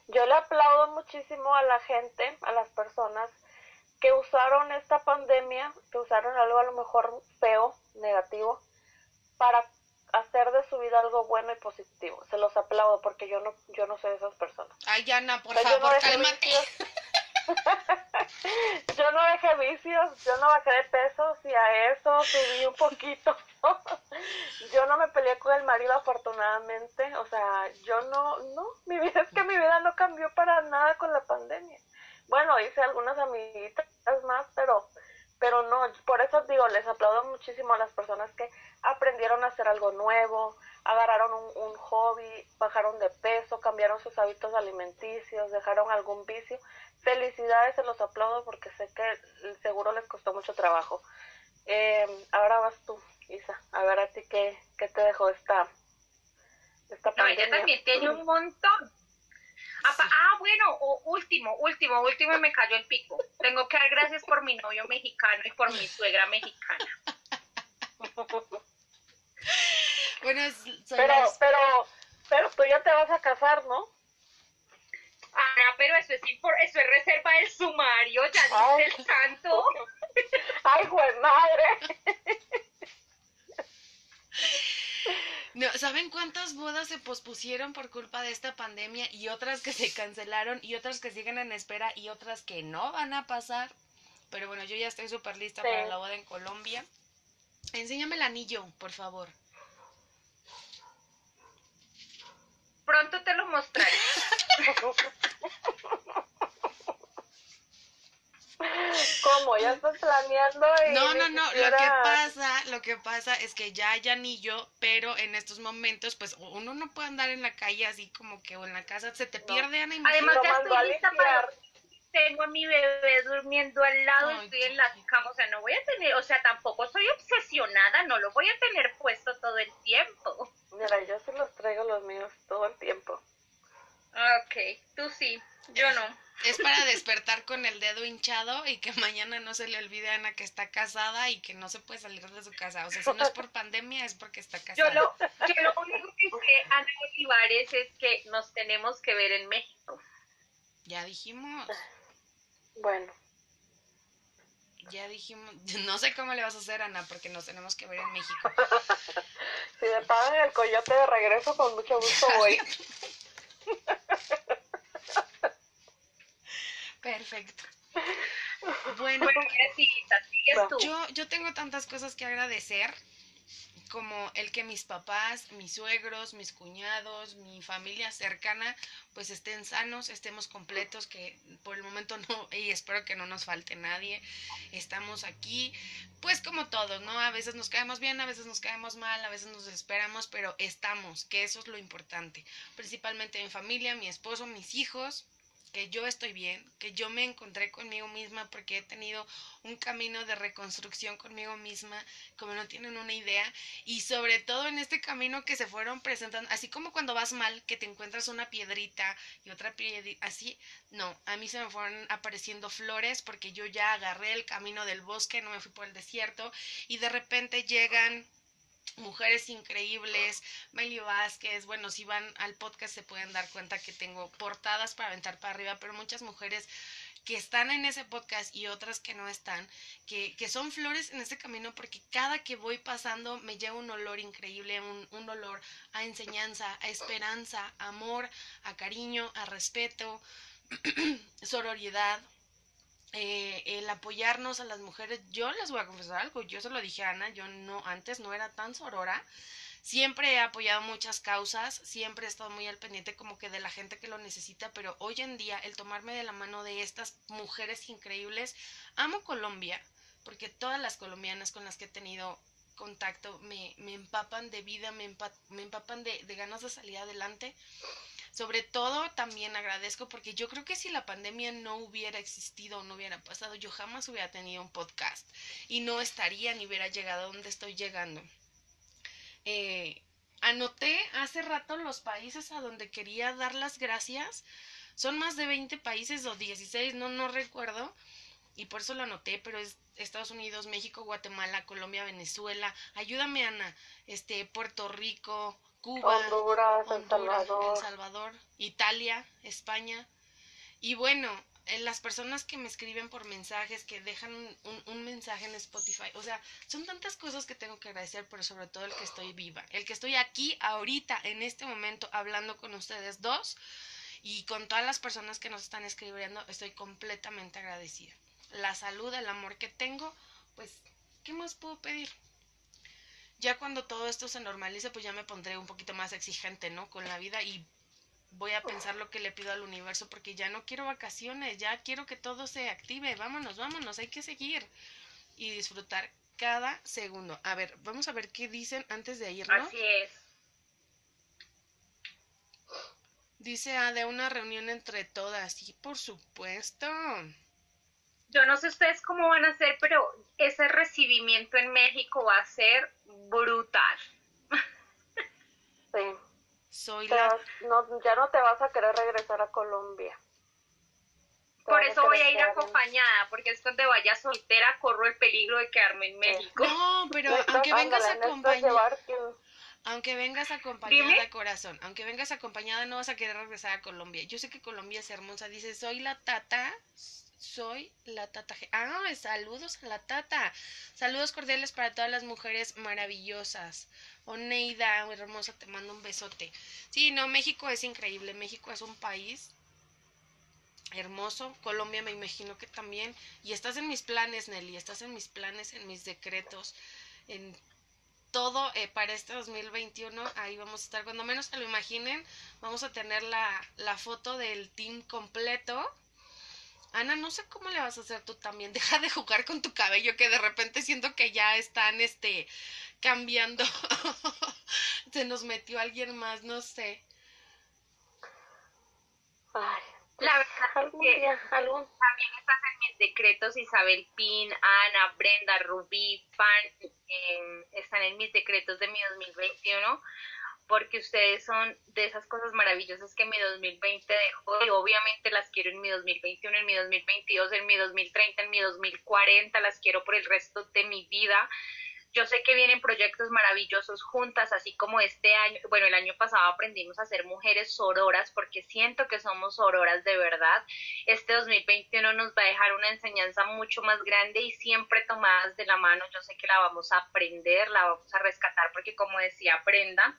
Yo le aplaudo muchísimo a la gente, a las personas que usaron esta pandemia, que usaron algo a lo mejor feo, negativo, para hacer de su vida algo bueno y positivo. Se los aplaudo porque yo no yo no soy de esas personas. Ay, Ana, por favor, cálmate. yo no dejé vicios, yo no bajé de peso, y a eso subí un poquito. yo no me peleé con el marido afortunadamente, o sea, yo no, no, mi vida es que mi vida no cambió para nada con la pandemia. Bueno, hice algunas amiguitas más, pero pero no, por eso digo, les aplaudo muchísimo a las personas que aprendieron a hacer algo nuevo, agarraron un, hobby, bajaron de peso, cambiaron sus hábitos alimenticios, dejaron algún vicio. Felicidades, se los aplaudo porque sé que seguro les costó mucho trabajo. Eh, ahora vas tú, Isa, a ver a ti qué, qué te dejó esta, esta no, ella también tiene un montón. Ah, bueno, último, último, último y me cayó el pico. Tengo que dar gracias por mi novio mexicano y por mi suegra mexicana. bueno, pero, pero, pero tú ya te vas a casar, ¿no? Ah, pero eso es eso es reserva del sumario, ya dice el santo. Ay, güey, madre. No, ¿saben cuántas bodas se pospusieron por culpa de esta pandemia y otras que se cancelaron y otras que siguen en espera y otras que no van a pasar? Pero bueno, yo ya estoy súper lista para la boda en Colombia. Enséñame el anillo, por favor. Pronto te lo mostraré. ¿Cómo? ¿Ya estás planeando? no, no, no. Lo que pasa, lo que pasa es que ya hay anillo, pero en estos momentos, pues uno no puede andar en la calle así como que o en la casa se te pierde, Ana. Además, ya estoy lista para tengo a mi bebé durmiendo al lado, estoy en la cama, o sea, no voy a tener, o sea, tampoco soy obsesionada, no lo voy a tener puesto todo el tiempo. Mira, yo se los traigo los míos todo el tiempo. Ok, tú sí, yo no. Es para despertar con el dedo hinchado y que mañana no se le olvide a Ana que está casada y que no se puede salir de su casa. O sea, si no es por pandemia, es porque está casada. Yo lo, yo lo único que sé, Ana Olivares, es que nos tenemos que ver en México. Ya dijimos. Bueno. Ya dijimos, no sé cómo le vas a hacer, Ana, porque nos tenemos que ver en México. si me pagan el coyote de regreso, con mucho gusto voy. Perfecto. Bueno, yo, yo tengo tantas cosas que agradecer como el que mis papás, mis suegros, mis cuñados, mi familia cercana, pues estén sanos, estemos completos, que por el momento no, y espero que no nos falte nadie, estamos aquí, pues como todos, ¿no? A veces nos caemos bien, a veces nos caemos mal, a veces nos esperamos, pero estamos, que eso es lo importante, principalmente mi familia, mi esposo, mis hijos, que yo estoy bien, que yo me encontré conmigo misma porque he tenido un camino de reconstrucción conmigo misma, como no tienen una idea, y sobre todo en este camino que se fueron presentando, así como cuando vas mal, que te encuentras una piedrita y otra piedrita, así, no, a mí se me fueron apareciendo flores porque yo ya agarré el camino del bosque, no me fui por el desierto, y de repente llegan mujeres increíbles, Meli Vázquez, bueno, si van al podcast se pueden dar cuenta que tengo portadas para aventar para arriba, pero muchas mujeres que están en ese podcast y otras que no están, que, que son flores en ese camino porque cada que voy pasando me lleva un olor increíble, un, un olor a enseñanza, a esperanza, a amor, a cariño, a respeto, sororidad, eh, el apoyarnos a las mujeres, yo les voy a confesar algo, yo se lo dije a Ana, yo no, antes no era tan sorora, siempre he apoyado muchas causas, siempre he estado muy al pendiente como que de la gente que lo necesita, pero hoy en día el tomarme de la mano de estas mujeres increíbles, amo Colombia, porque todas las colombianas con las que he tenido contacto me, me empapan de vida, me, me empapan de ganas de salir adelante sobre todo también agradezco porque yo creo que si la pandemia no hubiera existido o no hubiera pasado, yo jamás hubiera tenido un podcast y no estaría ni hubiera llegado a donde estoy llegando. Eh, anoté hace rato los países a donde quería dar las gracias. Son más de 20 países o 16, no, no recuerdo. Y por eso lo anoté, pero es Estados Unidos, México, Guatemala, Colombia, Venezuela. Ayúdame, Ana. Este, Puerto Rico, Cuba, Honduras, El Salvador. El Salvador, Italia, España. Y bueno, eh, las personas que me escriben por mensajes, que dejan un, un, mensaje en Spotify, o sea, son tantas cosas que tengo que agradecer, pero sobre todo el que estoy viva, el que estoy aquí ahorita, en este momento, hablando con ustedes dos y con todas las personas que nos están escribiendo, estoy completamente agradecida. La salud, el amor que tengo, pues, ¿qué más puedo pedir? Ya cuando todo esto se normalice, pues ya me pondré un poquito más exigente, ¿no? Con la vida y voy a pensar lo que le pido al universo porque ya no quiero vacaciones, ya quiero que todo se active, vámonos, vámonos, hay que seguir y disfrutar cada segundo. A ver, vamos a ver qué dicen antes de irnos. Así es. Dice ah, de una reunión entre todas, sí, por supuesto. Yo no sé ustedes cómo van a hacer, pero ese recibimiento en México va a ser brutal. Sí. Soy la... vas- no, ya no te vas a querer regresar a Colombia. Te Por eso voy a ir en- acompañada, porque es donde vaya soltera, corro el peligro de quedarme en México. No, pero aunque vengas acompañada, aunque vengas acompañada, Dime. corazón, aunque vengas acompañada, no vas a querer regresar a Colombia. Yo sé que Colombia es hermosa. Dice, soy la tata, soy la tata. G- Ah, saludos a la tata. Saludos cordiales para todas las mujeres maravillosas. Oneida, hermosa, te mando un besote. Sí, no, México es increíble. México es un país hermoso. Colombia me imagino que también. Y estás en mis planes, Nelly. Estás en mis planes, en mis decretos, en todo eh, para este 2021. Ahí vamos a estar. Cuando menos se lo imaginen, vamos a tener la, la foto del team completo. Ana, no sé cómo le vas a hacer tú también. Deja de jugar con tu cabello, que de repente siento que ya están este cambiando. se nos metió alguien más, no sé. Ay, La verdad es algún que día, algún... también estás en mis decretos, Isabel Pin, Ana, Brenda, Rubí, Fan, eh, están en mis decretos de mi 2021, porque ustedes son de esas cosas maravillosas que mi 2020 dejó y obviamente las quiero en mi 2021, en mi 2022, en mi 2030, en mi 2040, las quiero por el resto de mi vida. Yo sé que vienen proyectos maravillosos juntas, así como este año, bueno, el año pasado aprendimos a ser mujeres sororas porque siento que somos sororas de verdad. Este 2021 nos va a dejar una enseñanza mucho más grande y siempre tomadas de la mano. Yo sé que la vamos a aprender, la vamos a rescatar porque como decía Brenda,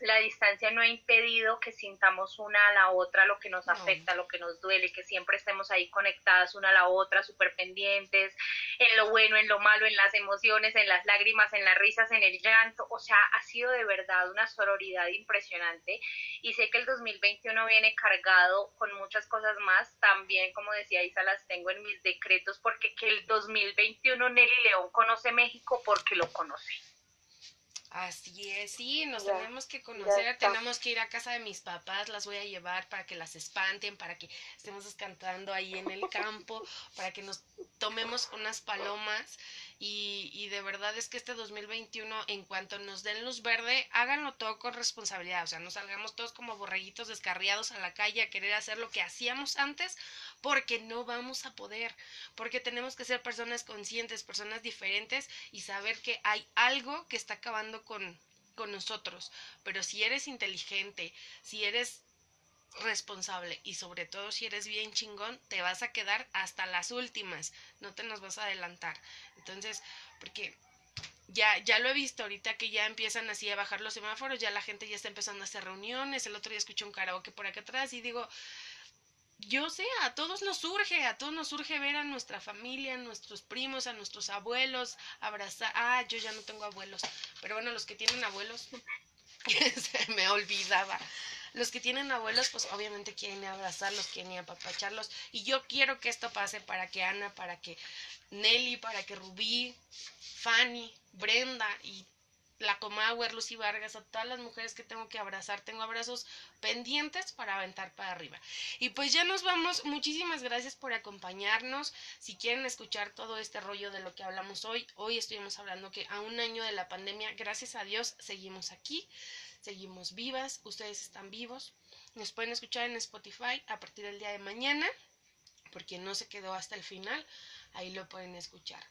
la distancia no ha impedido que sintamos una a la otra lo que nos No. afecta, lo que nos duele, que siempre estemos ahí conectadas una a la otra, súper pendientes, en lo bueno, en lo malo, en las emociones, en las lágrimas, en las risas, en el llanto. O sea, ha sido de verdad una sororidad impresionante y sé que el 2021 viene cargado con muchas cosas más. También, como decía Isa, las tengo en mis decretos porque que el 2021 Nelly León conoce México porque lo conoce. Así es, sí, nos tenemos que conocer, tenemos que ir a casa de mis papás, las voy a llevar para que las espanten, para que estemos cantando ahí en el campo, para que nos tomemos unas palomas y, y, de verdad es que este 2021, en cuanto nos den luz verde, háganlo todo con responsabilidad. O sea, no salgamos todos como borreguitos descarriados a la calle a querer hacer lo que hacíamos antes, porque no vamos a poder. Porque tenemos que ser personas conscientes, personas diferentes y saber que hay algo que está acabando con, con nosotros. Pero si eres inteligente, si eres responsable y sobre todo si eres bien chingón, te vas a quedar hasta las últimas, no te nos vas a adelantar. Entonces, porque ya, ya lo he visto ahorita que ya empiezan así a bajar los semáforos, ya la gente ya está empezando a hacer reuniones, el otro día escuché un karaoke por acá atrás y digo, yo sé, a todos nos surge, a todos nos surge ver a nuestra familia, a nuestros primos, a nuestros abuelos, abrazar, ah, yo ya no tengo abuelos, pero bueno, los que tienen abuelos, se me olvidaba, los que tienen abuelos, pues obviamente quieren abrazarlos, quieren apapacharlos. Y yo quiero que esto pase para que Ana, para que Nelly, para que Rubí, Fanny, Brenda y la Comauer, Lucy Vargas, a todas las mujeres que tengo que abrazar, tengo abrazos pendientes para aventar para arriba. Y pues ya nos vamos, muchísimas gracias por acompañarnos. Si quieren escuchar todo este rollo de lo que hablamos hoy, hoy estuvimos hablando que a un año de la pandemia, gracias a Dios, seguimos aquí seguimos vivas, ustedes están vivos. Nos pueden escuchar en Spotify a partir del día de mañana, porque no se quedó hasta el final, ahí lo pueden escuchar.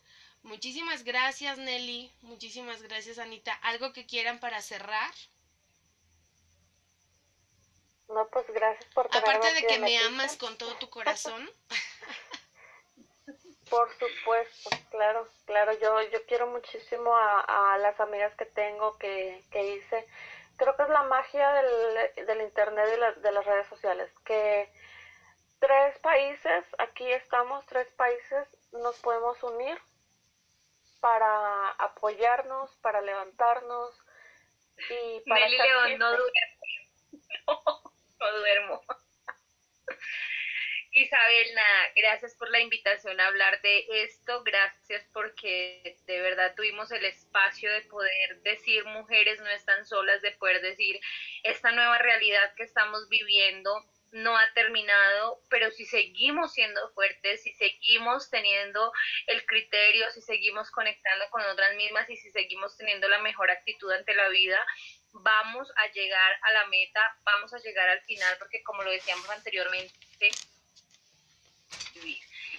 Muchísimas gracias Nelly, muchísimas gracias Anita. ¿Algo que quieran para cerrar? No, pues gracias por Aparte de que me amas con todo tu corazón. Por supuesto, claro, claro. Yo, yo quiero muchísimo a, a las amigas que tengo que, que hice creo que es la magia del, del Internet y de las redes sociales, que tres países, aquí estamos, tres países, nos podemos unir para apoyarnos, para levantarnos y para... León, no duermo. no duermo. Isabel, gracias por la invitación a hablar de esto, gracias porque de verdad tuvimos el espacio de poder decir mujeres no están solas, de poder decir esta nueva realidad que estamos viviendo no ha terminado, pero si seguimos siendo fuertes, si seguimos teniendo el criterio, si seguimos conectando con otras mismas y si seguimos teniendo la mejor actitud ante la vida, vamos a llegar a la meta, vamos a llegar al final, porque como lo decíamos anteriormente,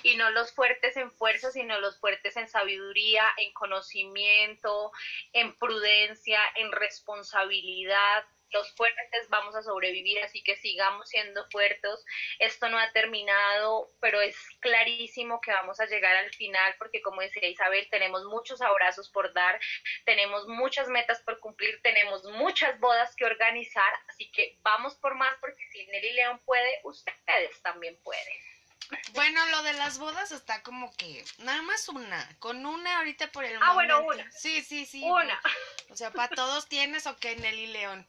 y no los fuertes en fuerza, sino los fuertes en sabiduría, en conocimiento, en prudencia, en responsabilidad. Los fuertes vamos a sobrevivir, así que sigamos siendo fuertes. Esto no ha terminado, pero es clarísimo que vamos a llegar al final, porque como decía Isabel, tenemos muchos abrazos por dar, tenemos muchas metas por cumplir, tenemos muchas bodas que organizar, así que vamos por más, porque si Nelly León puede, ustedes también pueden. Bueno, lo de las bodas está como que nada más una. Con una ahorita por el ah, bueno, una. Sí, sí, sí. Una. O sea, para todos tienes o qué, Nelly León.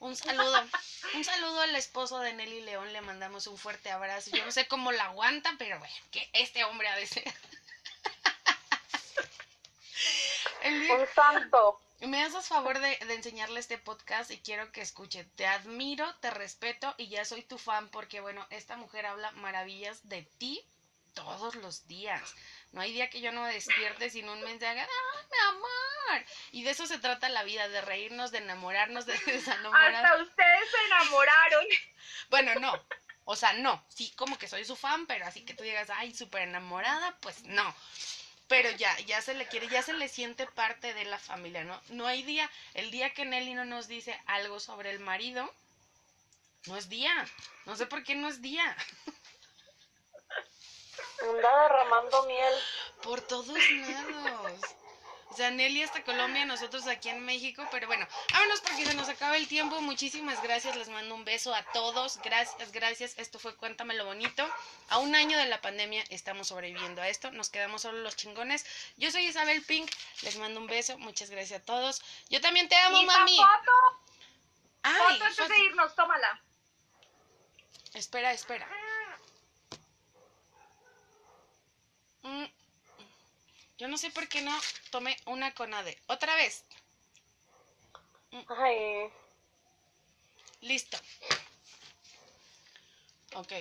Un saludo. Un saludo al esposo de Nelly León. Le mandamos un fuerte abrazo. Yo no sé cómo la aguanta, pero bueno, que este hombre ha de ser. Un santo me haces favor de, enseñarle este podcast y quiero que escuche. Te admiro, te respeto y ya soy tu fan porque, bueno, esta mujer habla maravillas de ti todos los días. No hay día que yo no despierte sin un mensaje, ¡ay, mi amor! Y de eso se trata la vida, de reírnos, de enamorarnos, de desenamorar. Hasta ustedes se enamoraron. Bueno, no. O sea, no. Sí, como que soy su fan, pero así que tú digas, ay, súper enamorada, pues no pero ya, ya se le quiere, ya se le siente parte de la familia, ¿no? No hay día, el día que Nelly no nos dice algo sobre el marido, no es día, no sé por qué no es día. Anda derramando miel. Por todos lados. Nelly hasta Colombia, nosotros aquí en México, pero bueno, vámonos porque se nos acaba el tiempo. Muchísimas gracias, les mando un beso a todos. Gracias, gracias. Esto fue Cuéntame lo bonito. A un año de la pandemia estamos sobreviviendo a esto. Nos quedamos solo los chingones. Yo soy Isabel Pink, les mando un beso. Muchas gracias a todos. Yo también te amo, mami. foto? Ay, foto antes de irnos, tómala. Espera, espera. Mm. Yo no sé por qué no tomé una con Ade. Otra vez. Ay, Listo. Ok.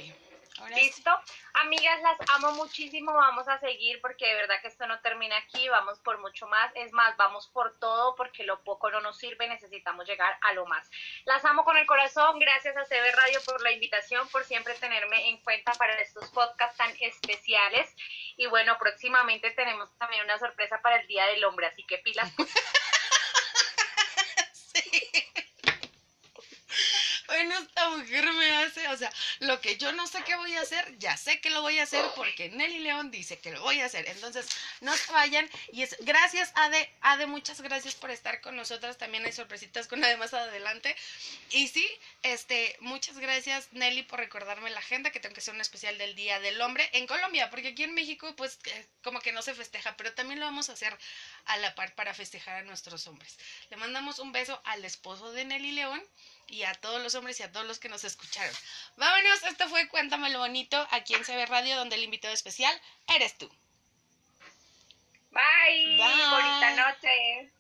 Ahora ¿Listo? Amigas, las amo muchísimo. Vamos a seguir porque de verdad que esto no termina aquí. Vamos por mucho más. Es más, vamos por todo porque lo poco no nos sirve. Necesitamos llegar a lo más. Las amo con el corazón. Gracias a CB Radio por la invitación, por siempre tenerme en cuenta para estos podcasts tan especiales. Y bueno, próximamente tenemos también una sorpresa para el Día del Hombre. Así que pilas. Bueno, esta mujer me hace, o sea, lo que yo no sé qué voy a hacer, ya sé que lo voy a hacer porque Nelly León dice que lo voy a hacer. Entonces, no se vayan. Y es gracias, Ade. Ade, muchas gracias por estar con nosotros. También hay sorpresitas con Ade más adelante. Y sí, este, muchas gracias, Nelly, por recordarme la agenda que tengo que hacer un especial del Día del Hombre en Colombia, porque aquí en México, pues, eh, como que no se festeja, pero también lo vamos a hacer a la par para festejar a nuestros hombres. Le mandamos un beso al esposo de Nelly León y a todos los hombres y a todos los que nos escucharon. Vámonos, esto fue Cuéntamelo Bonito aquí en CB Radio, donde el invitado especial eres tú. Bye. Bye. Bonita noche.